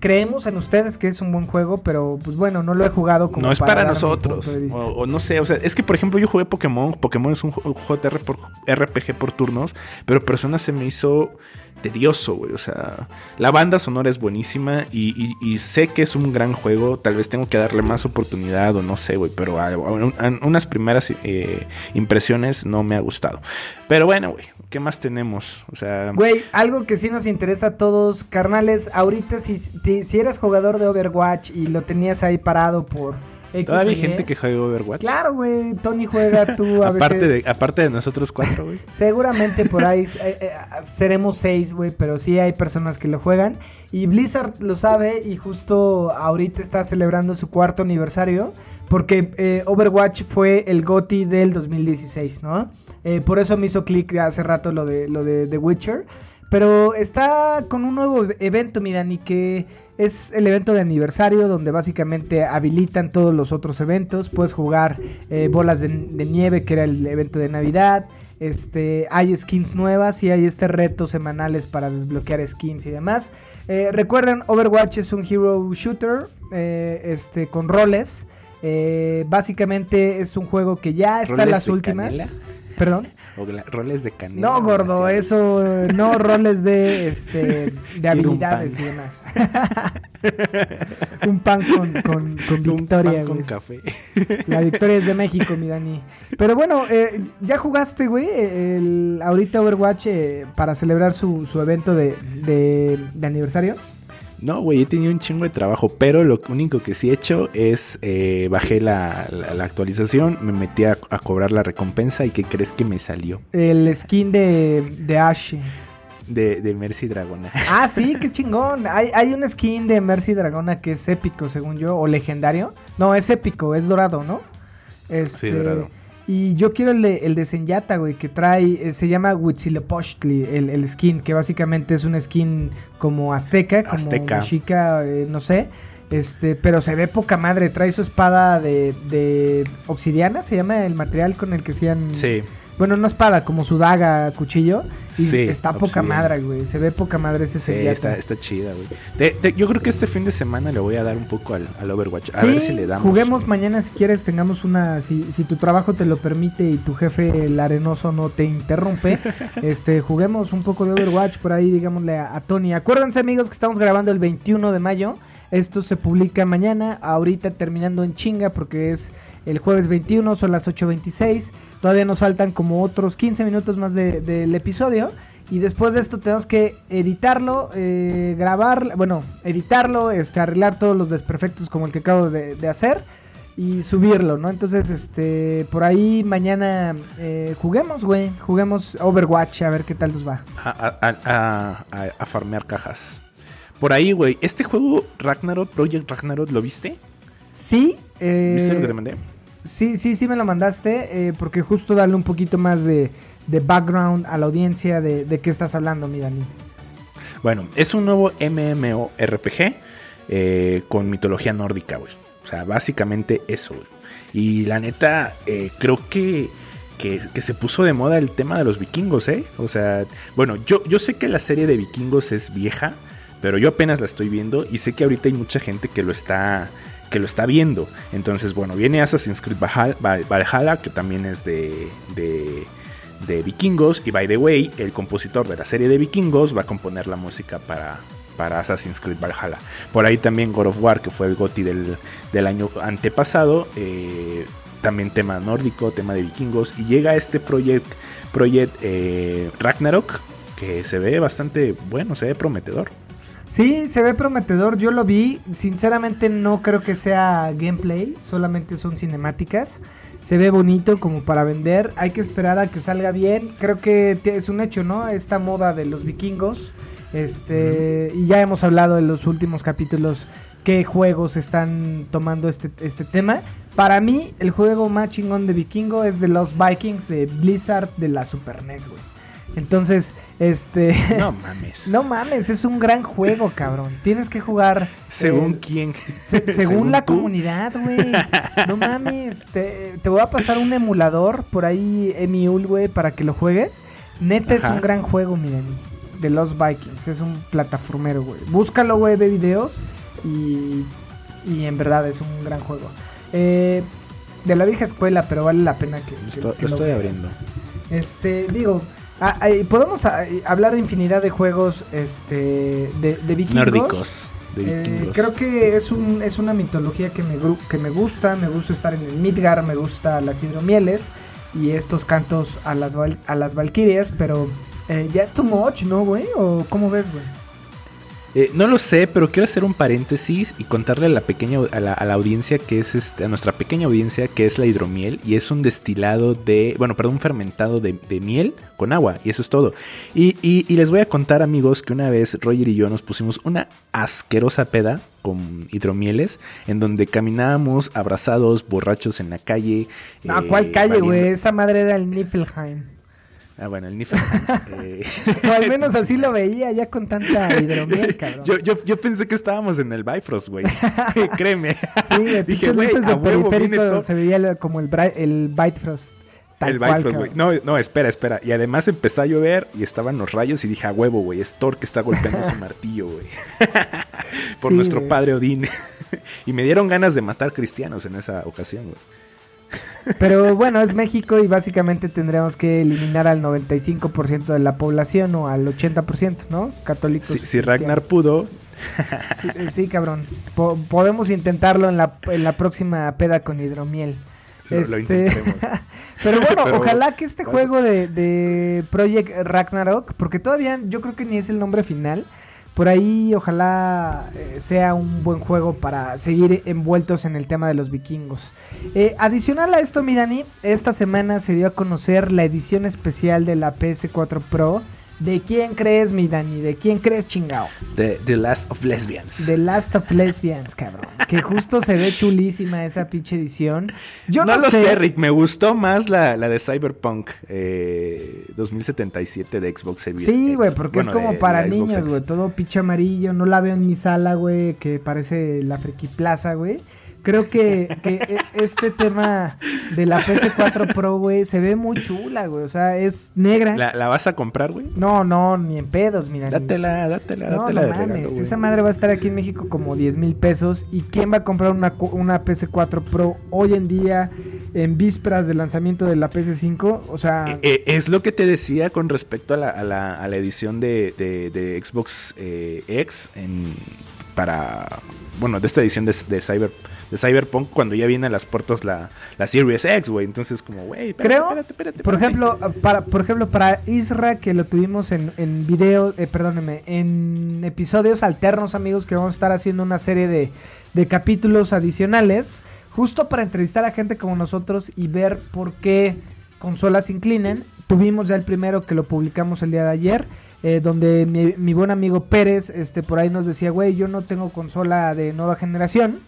Creemos en ustedes que es un buen juego, pero pues bueno, no lo he jugado como No es para, nosotros. O, o no sé, o sea, es que por ejemplo yo jugué Pokémon. Pokémon es un ju- JR por- RPG por turnos, pero Persona se me hizo tedioso, güey. O sea, la banda sonora es buenísima y, sé que es un gran juego. Tal vez tengo que darle más oportunidad o no sé, güey. Pero a, a un- a unas primeras eh, impresiones no me ha gustado. Pero bueno, güey, ¿qué más tenemos? O sea, Güey, algo que sí nos interesa a todos, carnales, ahorita si, si jugador de Overwatch y lo tenías ahí parado por X todavía hay gente que juega Overwatch. Claro, güey, Tony juega, tú a aparte, veces... de, aparte de nosotros cuatro, güey. Seguramente por ahí eh, eh, seremos seis, güey, pero sí hay personas que lo juegan. Y Blizzard lo sabe y justo ahorita está celebrando su cuarto aniversario porque eh, Overwatch fue el GOTY del 2016, ¿no? Por eso me hizo clic hace rato lo de, lo de The Witcher. Pero está con un nuevo e- evento, mi Dani, que es el evento de aniversario donde básicamente habilitan todos los otros eventos. Puedes jugar eh, bolas de, de nieve, que era el evento de Navidad. Este, hay skins nuevas y hay este reto semanales para desbloquear skins y demás. Eh, recuerden, Overwatch es un hero shooter eh, este, con roles. Eh, básicamente es un juego que ya está en ¿Roles las últimas. canela? Perdón. O roles de canela. No, gordo, así. eso, no roles de, este, de un habilidades y demás. un pan con, con, con Un victoria, pan con café. La victoria es de México, mi Dani. Pero bueno, eh, ya jugaste, güey, el, ahorita Overwatch eh, para celebrar su, su evento de, de, de aniversario. No, güey, he tenido un chingo de trabajo, pero lo único que sí he hecho es eh, bajé la, la- la actualización, me metí a, a cobrar la recompensa y ¿qué crees que me salió? El skin de, de Ash. De, de Mercy Dragona. Ah, sí, qué chingón. Hay, hay un skin de Mercy Dragona que es épico, según yo, o legendario. No, es épico, es dorado, ¿no? Este, dorado. Y yo quiero el de, el de Senyata, güey, que trae, eh, se llama Huitzilopochtli, el, el skin, que básicamente es un skin como azteca, como Azteca. mexica, eh, no sé. Este, pero se ve poca madre, trae su espada de, de obsidiana, se llama el material con el que hacían... Sí, Bueno, no espada, como su daga, cuchillo. Y Sí, está poca obsidiana. madre, güey. Se ve poca madre ese sí, está, está chida, güey. Yo creo que este fin de semana le voy a dar un poco al, al Overwatch. A Sí, ver si le damos. Juguemos mañana si quieres, tengamos una. Si, si tu trabajo te lo permite y tu jefe, el arenoso, no te interrumpe, este, juguemos un poco de Overwatch por ahí, digámosle a, a Tony. Acuérdense, amigos, que estamos grabando el 21 de mayo. Esto se publica mañana, ahorita terminando en chinga porque es el jueves 21, son las 8.26. Todavía nos faltan como otros 15 minutos más de- del episodio. Y después de esto tenemos que editarlo, eh, grabar, bueno, editarlo, este, arreglar todos los desperfectos como el que acabo de, de hacer y subirlo, ¿no? Entonces, este, por ahí mañana eh, juguemos, güey, juguemos Overwatch a ver qué tal nos va. A, a- a- a- a farmear cajas. Por ahí, güey. Este juego, Ragnarok, Project Ragnarok, ¿lo viste? Sí, eh, ¿Viste lo que te mandé? Sí, sí, sí me lo mandaste, eh, porque justo darle un poquito más de, de background a la audiencia de, de qué estás hablando, mi Dani. Bueno, es un nuevo MMORPG eh, con mitología nórdica, güey. O sea, básicamente eso, güey. Y la neta, eh, creo que, que, se puso de moda el tema de los vikingos, ¿eh? O sea, bueno, yo, yo sé que la serie de vikingos es vieja, pero yo apenas la estoy viendo y sé que ahorita hay mucha gente que lo está que lo está viendo. Entonces, bueno, viene Assassin's Creed Valhalla, que también es de, de, de, vikingos. Y by the way, el compositor de la serie de vikingos va a componer la música para, para Assassin's Creed Valhalla. Por ahí también God of War, que fue el GOTI del, del año antepasado. Eh, también tema nórdico, tema de vikingos. Y llega este proyecto Project eh, Ragnarok, que se ve bastante bueno, se ve prometedor. Sí, se ve prometedor, yo lo vi, sinceramente no creo que sea gameplay, solamente son cinemáticas. Se ve bonito como para vender, hay que esperar a que salga bien. Creo que es un hecho, ¿no? Esta moda de los vikingos. Este, y ya hemos hablado en los últimos capítulos qué juegos están tomando este, este tema. Para mí, el juego más chingón de vikingo es de los Vikings de Blizzard de la Super NES, güey. Entonces, este. No mames. no mames, es un gran juego, cabrón. Tienes que jugar. ¿Según quién? según, la comunidad, güey. No mames. Te, voy a pasar un emulador por ahí, Emiul, güey, para que lo juegues. Neta es un gran juego, miren. De los Vikings. Es un plataformero, güey. Búscalo, güey, de videos. Y, y en verdad es un gran juego. Eh, de la vieja escuela, pero vale la pena que, lo, estoy abriendo. Este, digo, ah, podemos ah, hablar de infinidad de juegos este, de, de vikingos. Nórdicos. Eh, creo que es, un, es una mitología que me, que me gusta. Me gusta estar en el Midgar, me gusta las hidromieles y estos cantos a las, a las valquirias, pero eh, ya es too much, ¿no, güey? ¿O cómo ves, güey? Eh, no lo sé, pero quiero hacer un paréntesis y contarle a la pequeña a la, audiencia que es este, a nuestra pequeña audiencia que es la hidromiel y es un destilado de, bueno, perdón, un fermentado de, miel con agua y eso es todo. Y, y, les voy a contar amigos que una vez Roger y yo nos pusimos una asquerosa peda con hidromieles en donde caminábamos abrazados, borrachos en la calle. No, ¿cuál eh, calle, güey? Esa madre era el Niflheim. Ah, bueno, el Niflheim. Eh. o al menos así lo veía ya con tanta hidromiel, cabrón. Yo, yo, yo pensé que estábamos en el Bifrost, güey. Créeme. Sí, de Dije, güey, a huevo viene Se veía como el, el Bifrost. el Bifrost, güey. No, no, espera, espera. Y además empezó a llover y estaban los rayos y dije, a huevo, güey, es Thor que está golpeando su martillo, güey. Por nuestro padre Odín. y me dieron ganas de matar cristianos en esa ocasión, güey. Pero bueno, es México y básicamente tendríamos que eliminar al 95% de la población o al 80%, ¿no? Católicos. si Ragnar pudo. Sí, cabrón. podemos intentarlo en la, en la próxima peda con hidromiel. este... Pero bueno, ojalá que este juego de, de Project Ragnarok, porque todavía yo creo que ni es el nombre final, por ahí ojalá eh, sea un buen juego para seguir envueltos en el tema de los vikingos. Eh, adicional a esto, mi Dani, esta semana se dio a conocer la edición especial de la PS4 Pro ¿De quién crees, mi Dani? ¿De quién crees, chingao? De The Last of Lesbians. The Last of Lesbians, cabrón. Que justo se ve chulísima esa pinche edición. Yo no, lo sé. Rick. Me gustó más la, de Cyberpunk 2077 eh, de Xbox Series Sí, güey, porque es como para niños, güey. Todo pinche amarillo. No la veo en mi sala, güey, que parece la Friki Plaza, güey. Creo que, e, este tema de la PS4 Pro, güey, se ve muy chula, güey. O sea, es negra. ¿La, vas a comprar, güey? No, no, ni en pedos, mira. Dátela, dátela, no, dátela. No mames, esa madre va a estar aquí en México como 10 mil pesos. ¿Y quién va a comprar una, una PS4 Pro hoy en día en vísperas del lanzamiento de la PS5? O sea... Eh, eh, es lo que te decía con respecto a la, a la, a la edición de, de, Xbox eh, X en, para... Bueno, de esta edición de, de Cyber de Cyberpunk cuando ya viene a las puertas la, la Series X, güey. Entonces, como, güey, creo, espérate, espérate, por ejemplo, para, por ejemplo, para Isra, que lo tuvimos en, en video, eh, perdóneme, en episodios alternos, amigos, que vamos a estar haciendo una serie de, de capítulos adicionales, justo para entrevistar a gente como nosotros y ver por qué consolas inclinen. Tuvimos ya el primero que lo publicamos el día de ayer. Eh, donde mi, mi, buen amigo Pérez, este, por ahí nos decía, güey, yo no tengo consola de nueva generación,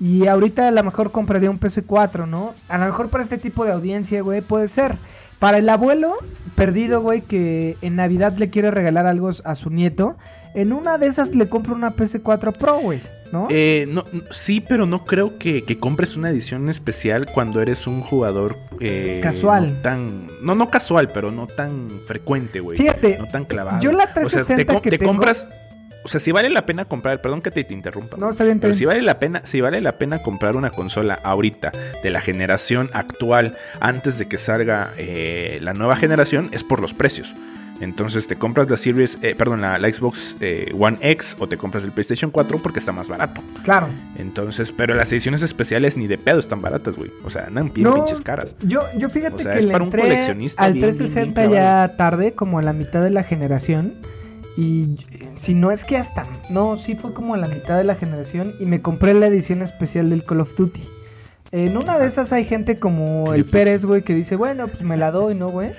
y ahorita a lo mejor compraría un PS4, ¿no? A lo mejor para este tipo de audiencia, güey, puede ser. Para el abuelo perdido, güey, que en Navidad le quiere regalar algo a su nieto, en una de esas le compro una PS4 Pro, güey, ¿no? Eh, no sí, pero no creo que, compres una edición especial cuando eres un jugador eh, casual. No tan, no, no casual, pero no tan frecuente, güey. Fíjate, no tan clavado. Yo la 360 o sea, te, que te compras o sea, si vale la pena comprar, perdón que te, te interrumpa. No, está bien, Pero está si bien. vale la pena, si vale la pena comprar una consola ahorita de la generación actual antes de que salga eh, la nueva generación es por los precios. Entonces te compras la Series, eh, perdón, la, la Xbox eh, One X o te compras el PlayStation 4 porque está más barato. Claro. Entonces, pero las ediciones especiales ni de pedo están baratas, güey. O sea, andan bien No, pinches caras. Yo, yo fíjate O sea, que es le para un coleccionista al bien, bien, 360 bien ya tarde, como a la mitad de la generación. Y si no es que hasta... No, sí fue como a la mitad de la generación y me compré la edición especial del Call of Duty. En una de esas hay gente como el Duty. Pérez, güey, que dice, bueno, pues me la doy, ¿no, güey?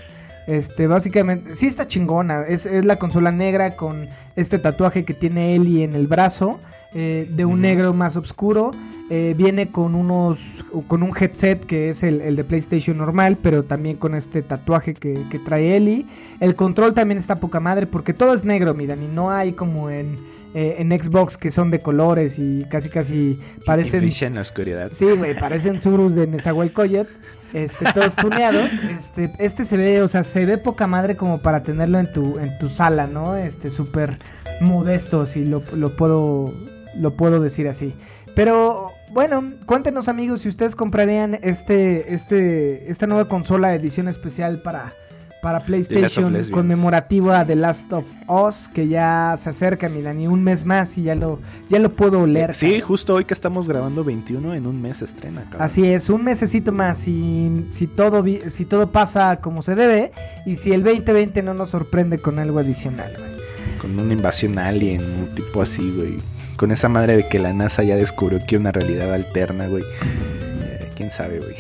Este, básicamente, sí está chingona. Es, es la consola negra con este tatuaje que tiene Ellie en el brazo, eh, de un negro más oscuro. Eh, viene con unos, con un headset que es el, el de PlayStation normal, pero también con este tatuaje que, que trae Ellie. El control también está poca madre porque todo es negro, miran, y no hay como en, eh, en Xbox que son de colores y casi casi parecen... En la oscuridad. Sí, güey, parecen surus de Nezahualcóyotl. Este, todos puneados. Este, este se ve, o sea, se ve poca madre como para tenerlo en tu, en tu sala, ¿no? Este, súper modesto, si lo, lo puedo, lo puedo decir así. Pero, bueno, cuéntenos amigos si ustedes comprarían este, este, esta nueva consola edición especial para, para PlayStation conmemorativa de Last of Us, que ya se acerca, mi Dani, un mes más y ya lo, ya lo puedo leer. Sí, cabrón. justo hoy que estamos grabando 21, en un mes estrena, cabrón. Así es, un mesecito más si, si, todo, si todo pasa como se debe y si el 2020 no nos sorprende con algo adicional. güey. Con una invasión alien, un tipo así, güey. Con esa madre de que la NASA ya descubrió que una realidad alterna, güey. Eh, ¿Quién sabe, güey?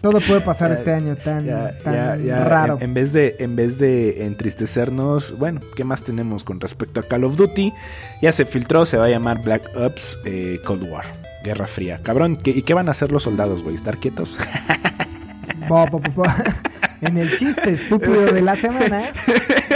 Todo puede pasar Ya, este año tan, Ya, tan ya, ya, raro. En, en vez de, en vez de entristecernos, bueno, ¿qué más tenemos con respecto a Call of Duty? Ya se filtró, se va a llamar Black Ops eh, Cold War. Guerra Fría. Cabrón, ¿qué- ¿y qué van a hacer los soldados, güey? ¿Estar quietos? Bo, bo, bo, bo. en el chiste estúpido de la semana,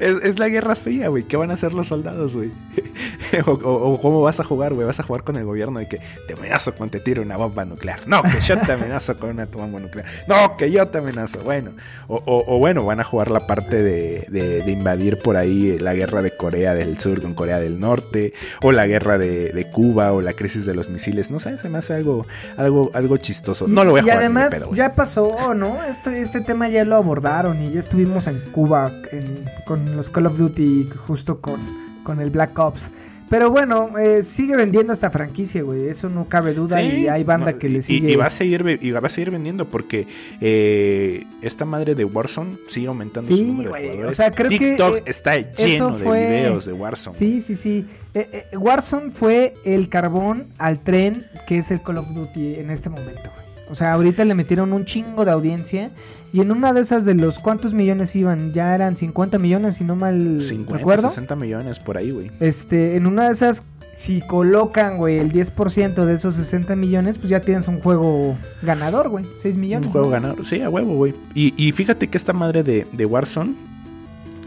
es, es la Guerra Fría, güey. ¿Qué van a hacer los soldados, güey? o, o- o cómo vas a jugar, güey? ¿Vas a jugar con el gobierno de que te amenazo con te tiro una bomba nuclear? No, que yo te amenazo con una bomba nuclear. No, que yo te amenazo. Bueno, o, o- o bueno, van a jugar la parte de, de- de invadir por ahí la guerra de Corea del Sur con Corea del Norte, o la guerra de, de Cuba, o la crisis de los misiles. No sé, se me hace algo, algo, algo chistoso. No lo voy a y jugar. de además pedo, ya pasó, ¿no? Este, este tema ya lo abordaron y ya estuvimos en Cuba en- con los Call of Duty justo con, con el Black Ops. Pero bueno, eh, sigue vendiendo esta franquicia, güey. Eso no cabe duda Sí, y hay banda no, que le y- sigue. Y, va a seguir y va a seguir vendiendo porque eh, esta madre de Warzone sigue aumentando Sí, su número de jugadores. o sea, creo que, TikTok eh, está lleno fue- de videos de Warzone. Sí, sí, sí. Eh, eh, Warzone fue el carbón al tren que es el Call of Duty en este momento, güey. O sea, ahorita le metieron un chingo de audiencia. Y en una de esas de los cuántos millones iban, ya eran 50 millones, si no mal 50, recuerdo. 60 millones por ahí, güey. Este, en una de esas, si colocan, güey, el 10% de esos 60 millones, pues ya tienes un juego ganador, güey. 6 millones. Un juego ganador. Sí, a huevo, güey. Y, y fíjate que esta madre de, de Warzone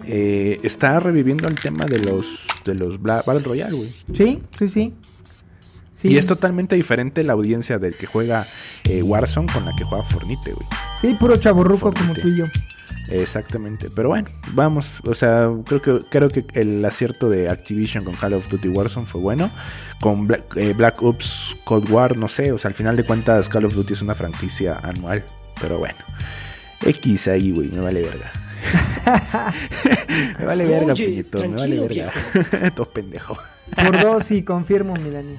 eh, está reviviendo el tema de los, de los Battle Royale, güey. Sí, sí, sí. Sí. Y es totalmente diferente la audiencia del que juega eh, Warzone con la que juega Fornite, güey. Sí, puro chaborruco como tú y yo. Exactamente, pero bueno, vamos, o sea, creo que creo que el acierto de Activision con Call of Duty Warzone fue bueno, con Black, eh, Black Ops Cold War, no sé, o sea, al final de cuentas Call of Duty es una franquicia anual, pero bueno, X ahí, güey, me vale verga. me vale verga, Oye, puñetón, me vale verga. Todo pendejo. Por dos y confirmo, mi Dani.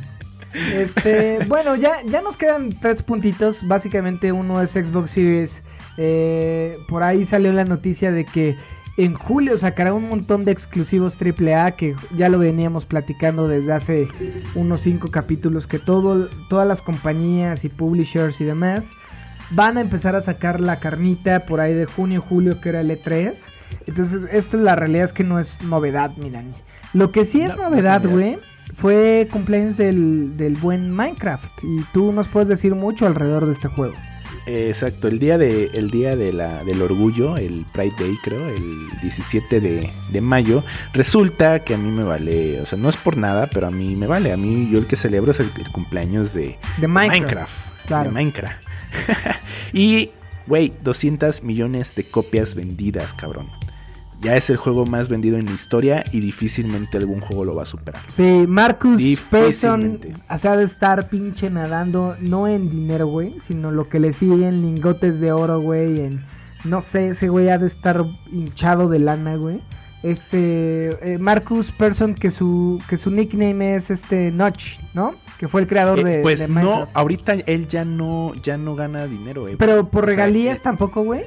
Este, bueno, ya, ya nos quedan tres puntitos. Básicamente uno es Xbox Series. Eh, por ahí salió la noticia de que en julio sacará un montón de exclusivos AAA que ya lo veníamos platicando desde hace unos cinco capítulos que todo, todas las compañías y publishers y demás van a empezar a sacar la carnita por ahí de junio, julio, que era el E3. Entonces, esto la realidad es que no es novedad, mi Dani. Lo que sí es No, no es novedad, novedad. güey, fue cumpleaños del, del buen Minecraft. Y tú nos puedes decir mucho alrededor de este juego. Exacto, el día de el día de la, del orgullo, el Pride Day creo, el 17 de, de mayo, resulta que a mí me vale, o sea, no es por nada, pero a mí me vale, a mí yo el que celebro es el, el cumpleaños de, De Minecraft. Claro. de Minecraft. y, güey, 200 millones de copias vendidas, cabrón. Ya es el juego más vendido en la historia y difícilmente algún juego lo va a superar. Sí, Marcus Persson Difícilmente. se ha de estar pinche nadando, no en dinero, güey, sino lo que le sigue en lingotes de oro, güey, en... No sé, ese güey ha de estar hinchado de lana, güey. Este, eh, Marcus Persson, que su, que su nickname es este Notch, ¿no? Que fue el creador Eh, de, pues de no, ahorita él ya no, ya no gana dinero. eh. Pero por O sea, regalías eh, tampoco, güey.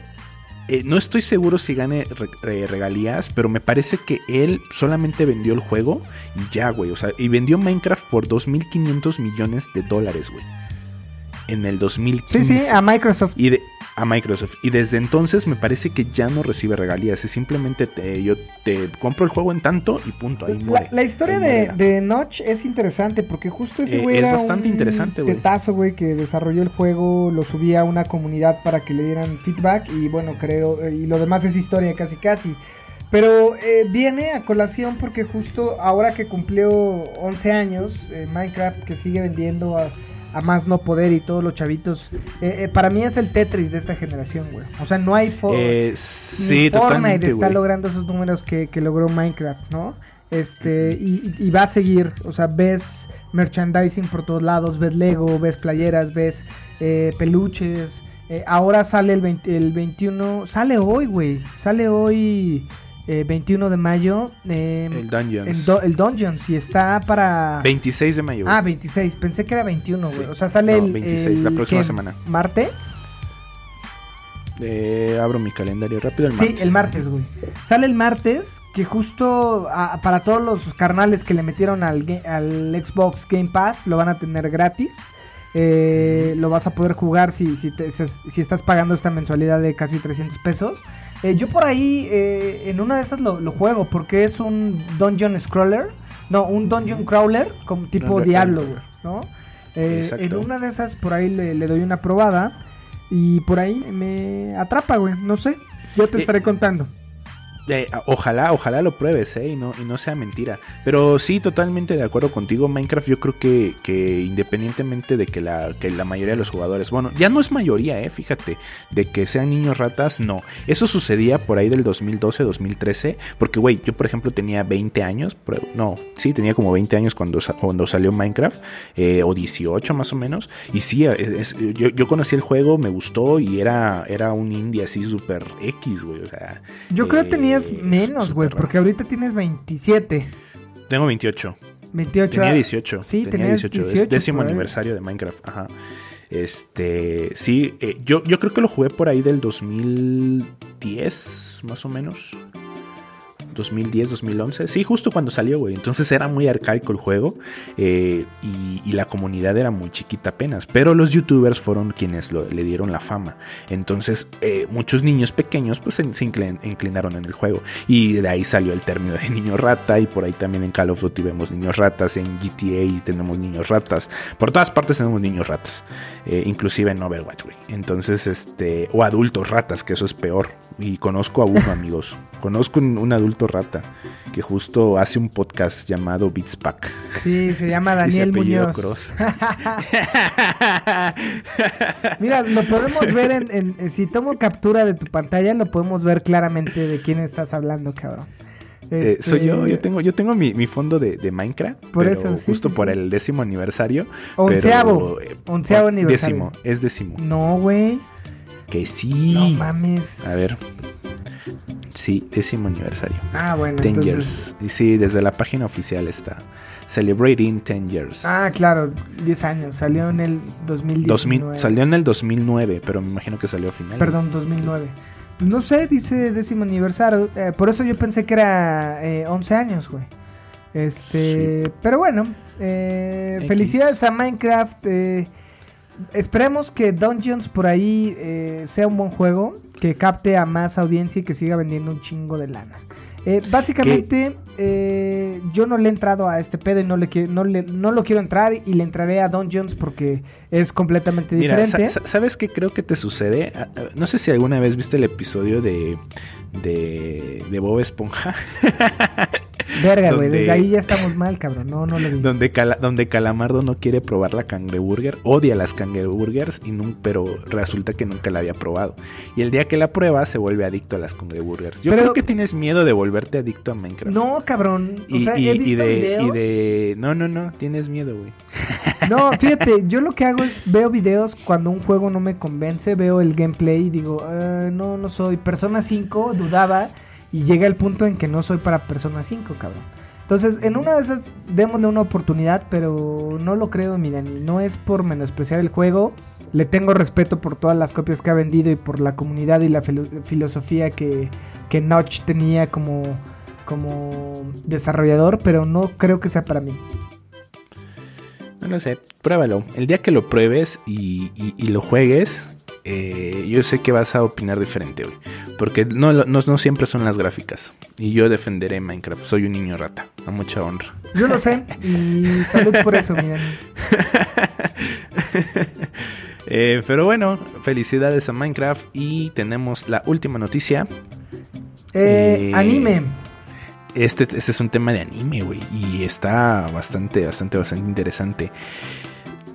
Eh, no estoy seguro si gane re- eh, regalías, pero me parece que él solamente vendió el juego y ya, güey. O sea, y vendió Minecraft por 2.500 millones de dólares, güey. En el Sí, 2015. sí, a Microsoft. Y de, a Microsoft. Y desde entonces me parece que ya no recibe regalías. Es simplemente te, yo te compro el juego en tanto y punto. Ahí muere. la historia de, Notch es interesante porque justo ese Eh, güey es era bastante un interesante, güey, que desarrolló el juego, lo subía a una comunidad para que le dieran feedback y bueno, creo, eh, y lo demás es historia casi casi. Pero eh, viene a colación porque justo ahora que cumplió 11 años, eh, Minecraft que sigue vendiendo a, a más no poder y todos los chavitos, eh, eh, para mí es el Tetris de esta generación, güey. O sea, no hay forma Eh, sí, totalmente, está güey. logrando esos números que, que logró Minecraft, ¿no? Este, y, y va a seguir, o sea, ves merchandising por todos lados, ves Lego, ves playeras, ves eh, peluches. ahora sale el, 20 el 21, sale hoy, güey, sale hoy eh, 21 de mayo. eh, El Dungeons. el, do- el Dungeons y está para... 26 de mayo. Ah, 26, pensé que era 21, güey. Sí. O sea, sale No, el... 26, la el- próxima ¿qué? semana. ¿Martes? Eh, abro mi calendario rápido. El Sí, martes. el martes, güey. Sale el martes, que justo para todos los carnales que le metieron al, al Xbox Game Pass, lo van a tener gratis. Eh, lo vas a poder jugar si, si, te- si- si estás pagando esta mensualidad de casi 300 pesos. Eh, yo por ahí, eh, en una de esas lo, lo juego, porque es un Dungeon Scroller. No, un Dungeon Crawler, como tipo Dungeon Diablo, ¿no? Eh, en una de esas, por ahí le, le doy una probada. Y por ahí me atrapa, güey. No sé. Yo te estaré contando. Eh, ojalá, ojalá lo pruebes, ¿eh? Y no, y no sea mentira. Pero sí, totalmente de acuerdo contigo. Minecraft yo creo que, que independientemente de que la, que la mayoría de los jugadores, bueno, ya no es mayoría, ¿eh? Fíjate, de que sean niños ratas, no. Eso sucedía por ahí del 2012, 2013, porque, güey, yo por ejemplo tenía 20 años, pero- no, sí, tenía como 20 años cuando, cuando salió Minecraft, eh, o 18 más o menos. Y sí, es- es- yo, yo conocí el juego, me gustó y era, era un indie así súper X, güey, o sea... Yo creo que eh, tenías menos, güey. Porque ahorita tienes 27. Tengo 28. 28. Tenía ah, 18. Sí, tenía tenías 18. 18. es décimo ahí. aniversario de Minecraft. Ajá. Este. Sí, eh, yo, yo creo que lo jugué por ahí del 2010, más o menos. 2010, 2011. Sí, justo cuando salió, güey. Entonces era muy arcaico el juego. eh, y, la comunidad era muy chiquita apenas. Pero los youtubers fueron quienes le dieron la fama. Entonces, eh, muchos niños pequeños, pues se, se inclin- inclinaron en el juego. Y de ahí salió el término de niño rata. Y por ahí también en Call of Duty vemos niños ratas. En GTA tenemos niños ratas. Por todas partes tenemos niños ratas. eh, inclusive en Overwatch, güey. Entonces, este. O adultos ratas, que eso es peor. Y conozco a uno, amigos. Conozco un, un adulto rata que justo hace un podcast llamado Beats Pack. Sí, se llama Y se Daniel Muñoz. Cross. Mira, lo podemos ver en, en- en- Si tomo captura de tu pantalla, lo podemos ver claramente de quién estás hablando, cabrón. Eh, soy yo, yo tengo, yo tengo mi, mi fondo de, de Minecraft, Por pero eso, sí, justo sí, por sí. el décimo aniversario. Onceavo, pero, eh, onceavo on- aniversario. Décimo, es décimo. No, güey. Que sí. No mames. A ver. Sí, décimo aniversario. Ah, bueno. Ten entonces... years. Y sí, desde la página oficial está. Celebrating 10 years. Ah, claro, 10 años. Salió en el 2019. 2000, salió en el 2009, pero me imagino que salió a finales. Perdón, 2009. Pues no sé, dice décimo aniversario. eh, por eso yo pensé que era eh, 11 años, güey. Este, pero bueno, eh, felicidades a Minecraft. eh, esperemos que Dungeons por ahí sea un buen juego, que capte a más audiencia y que siga vendiendo un chingo de lana. Eh, básicamente, eh, yo no le he entrado a este pedo y no, le, no, le- no lo quiero entrar y le entraré a Dungeons porque es completamente Mira, diferente. sa- sa- ¿sabes qué creo que te sucede? Ah, ah, No sé si alguna vez viste el episodio de, de, de Bob Esponja. Verga, güey, Donde- desde ahí ya estamos mal, cabrón. No, no lo vi. Donde, Cala- donde Calamardo no quiere probar la cangreburger, odia las cangreburgers, y pero resulta que nunca la había probado. Y el día que la prueba se vuelve adicto a las cangreburgers. Yo Pero- creo que tienes miedo de volverte adicto a Minecraft. No, cabrón. O Y, sea, y- he y visto de, videos. y de- No, no, no, tienes miedo, güey. No, fíjate, yo lo que hago es veo videos cuando un juego no me convence, veo el gameplay y digo, "Ah, no, no soy. Persona 5 dudaba y llega el punto en que no soy para Persona 5, cabrón. Entonces, en una de esas, démosle una oportunidad, pero no lo creo, mi Dani. No es por menospreciar el juego. Le tengo respeto por todas las copias que ha vendido y por la comunidad y la filo- filosofía que, que Notch tenía como, como desarrollador, pero no creo que sea para mí. No lo sé, pruébalo. El día que lo pruebes y lo juegues, eh, yo sé que vas a opinar diferente, güey. Porque no, lo- no, no siempre son las gráficas. Y yo defenderé Minecraft. Soy un niño rata, a mucha honra. Yo lo sé y salud por eso, mi Dani. Eh, pero bueno, felicidades a Minecraft. Y tenemos la última noticia. Eh, Eh, anime. Este, este es un tema de anime, güey. Y está bastante, bastante, bastante interesante.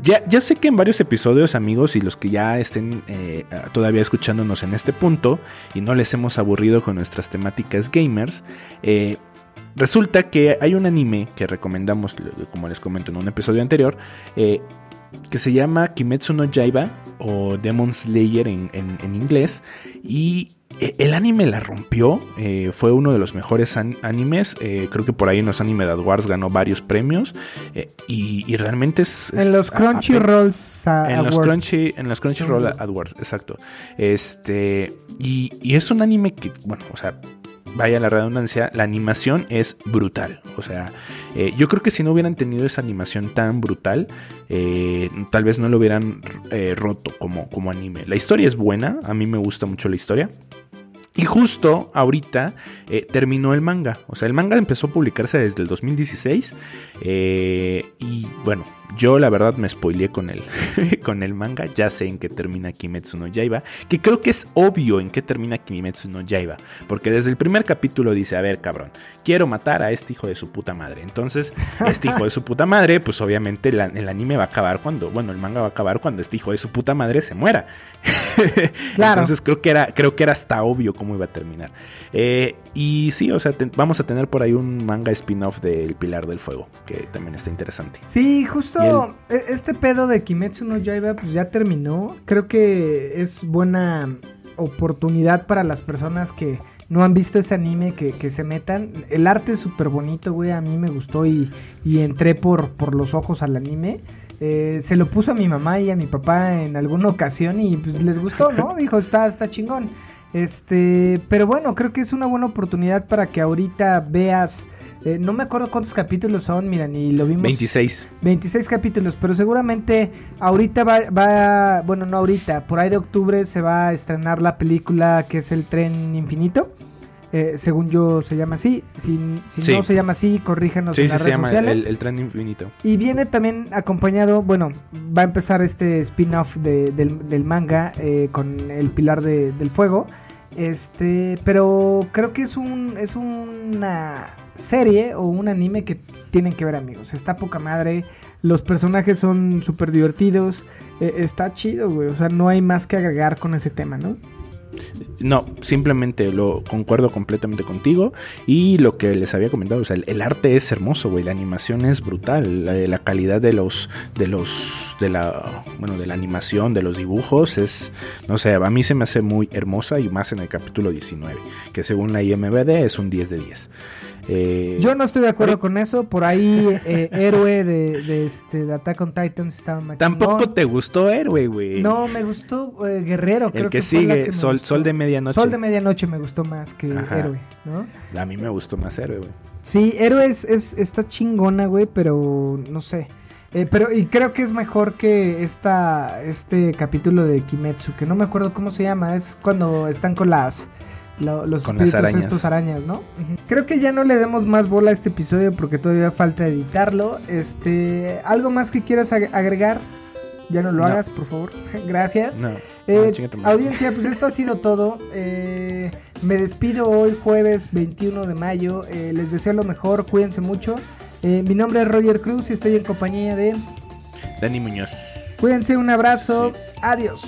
Ya, ya sé que en varios episodios, amigos, y los que ya estén eh, todavía escuchándonos en este punto y no les hemos aburrido con nuestras temáticas gamers, eh, resulta que hay un anime que recomendamos, como les comento en un episodio anterior, eh, que se llama Kimetsu no Yaiba o Demon Slayer en, en- inglés. Y el anime la rompió, eh, fue uno de los mejores an- animes. eh, creo que por ahí en los Anime Awards ganó varios premios. eh, y, y realmente es. En es los a- Crunchyrolls a- en los Awards. Crunchy, en los Crunchyroll Ujú. AdWords, exacto. Este, y, y es un anime que, bueno, o sea, vaya la redundancia, la animación es brutal. O sea, eh, yo creo que si no hubieran tenido esa animación tan brutal, eh, tal vez no lo hubieran eh, roto como, como anime. La historia es buena, a mí me gusta mucho la historia. Y justo ahorita eh, terminó el manga. O sea, el manga empezó a publicarse desde el 2016. eh, y bueno, yo la verdad me spoileé con el, con el manga. Ya sé en qué termina Kimetsu no Yaiba. Que creo que es obvio en qué termina Kimetsu no Yaiba. Porque desde el primer capítulo dice, a ver cabrón, quiero matar a este hijo de su puta madre. Entonces, este hijo de su puta madre, pues obviamente la- el anime va a acabar cuando, bueno, el manga va a acabar cuando este hijo de su puta madre se muera. Claro. Entonces creo que era, creo que era hasta obvio cómo iba a terminar. Eh, y sí, o sea, te- vamos a tener por ahí un manga spin-off del Pilar del Fuego, que también está interesante. Sí, justo e- este pedo de Kimetsu no Yaiba pues ya terminó. Creo que es buena oportunidad para las personas que no han visto este anime que, que se metan. El arte es súper bonito, güey. A mí me gustó y, y entré por, por los ojos al anime. Eh, se lo puso a mi mamá y a mi papá en alguna ocasión y pues les gustó, ¿no? Dijo, está, está chingón. Este, pero bueno, creo que es una buena oportunidad para que ahorita veas. eh, no me acuerdo cuántos capítulos son, mira, ni lo vimos. 26. 26 capítulos, pero seguramente ahorita va, va, bueno, no ahorita, por ahí de octubre se va a estrenar la película que es El Tren Infinito. Eh, según yo se llama así. Si, si Sí. no se llama así, corríjanos Sí, en sí, las se redes llama sociales. el, el tren infinito. Y viene también acompañado, bueno, va a empezar este spin-off de- del, del manga eh, con el Pilar de- del Fuego. Este, pero creo que es un es una serie o un anime que tienen que ver amigos. Está poca madre, los personajes son súper divertidos, eh, está chido, güey. O sea, no hay más que agregar con ese tema, ¿no? No, simplemente lo concuerdo completamente contigo. Y lo que les había comentado, o sea, el, arte es hermoso, güey. La animación es brutal. La, la calidad de los, de los, de la, bueno, de la animación, de los dibujos es, no sé, a mí se me hace muy hermosa y más en el capítulo 19, que según la IMBD es un 10 de 10. Eh, Yo no estoy de acuerdo con eso. Por ahí, eh, héroe de, de, este, de Attack on Titans estaba más Tampoco te gustó Héroe, güey. No, me gustó eh, Guerrero. creo El que fue la sigue, me Sol. Sol de Medianoche. Sol de Medianoche me gustó más que Ajá. Héroe, ¿no? A mí me gustó más Héroe, güey. Sí, Héroe es, es- está chingona, güey, pero no sé. Eh, pero y creo que es mejor que esta este capítulo de Kimetsu, que no me acuerdo cómo se llama, es cuando están con las lo- los Con las espíritus arañas. estos arañas, ¿no? Creo que ya no le demos más bola a este episodio porque todavía falta editarlo. Este, algo más que quieras ag- agregar? Ya no lo No. hagas, por favor. Gracias. No. Eh, no, audiencia, pues esto ha sido todo. Eh, Me despido hoy jueves 21 de mayo. Eh, les deseo lo mejor, cuídense mucho. Eh, mi nombre es Roger Cruz y estoy en compañía de... Dani Muñoz. Cuídense, un abrazo. Adiós.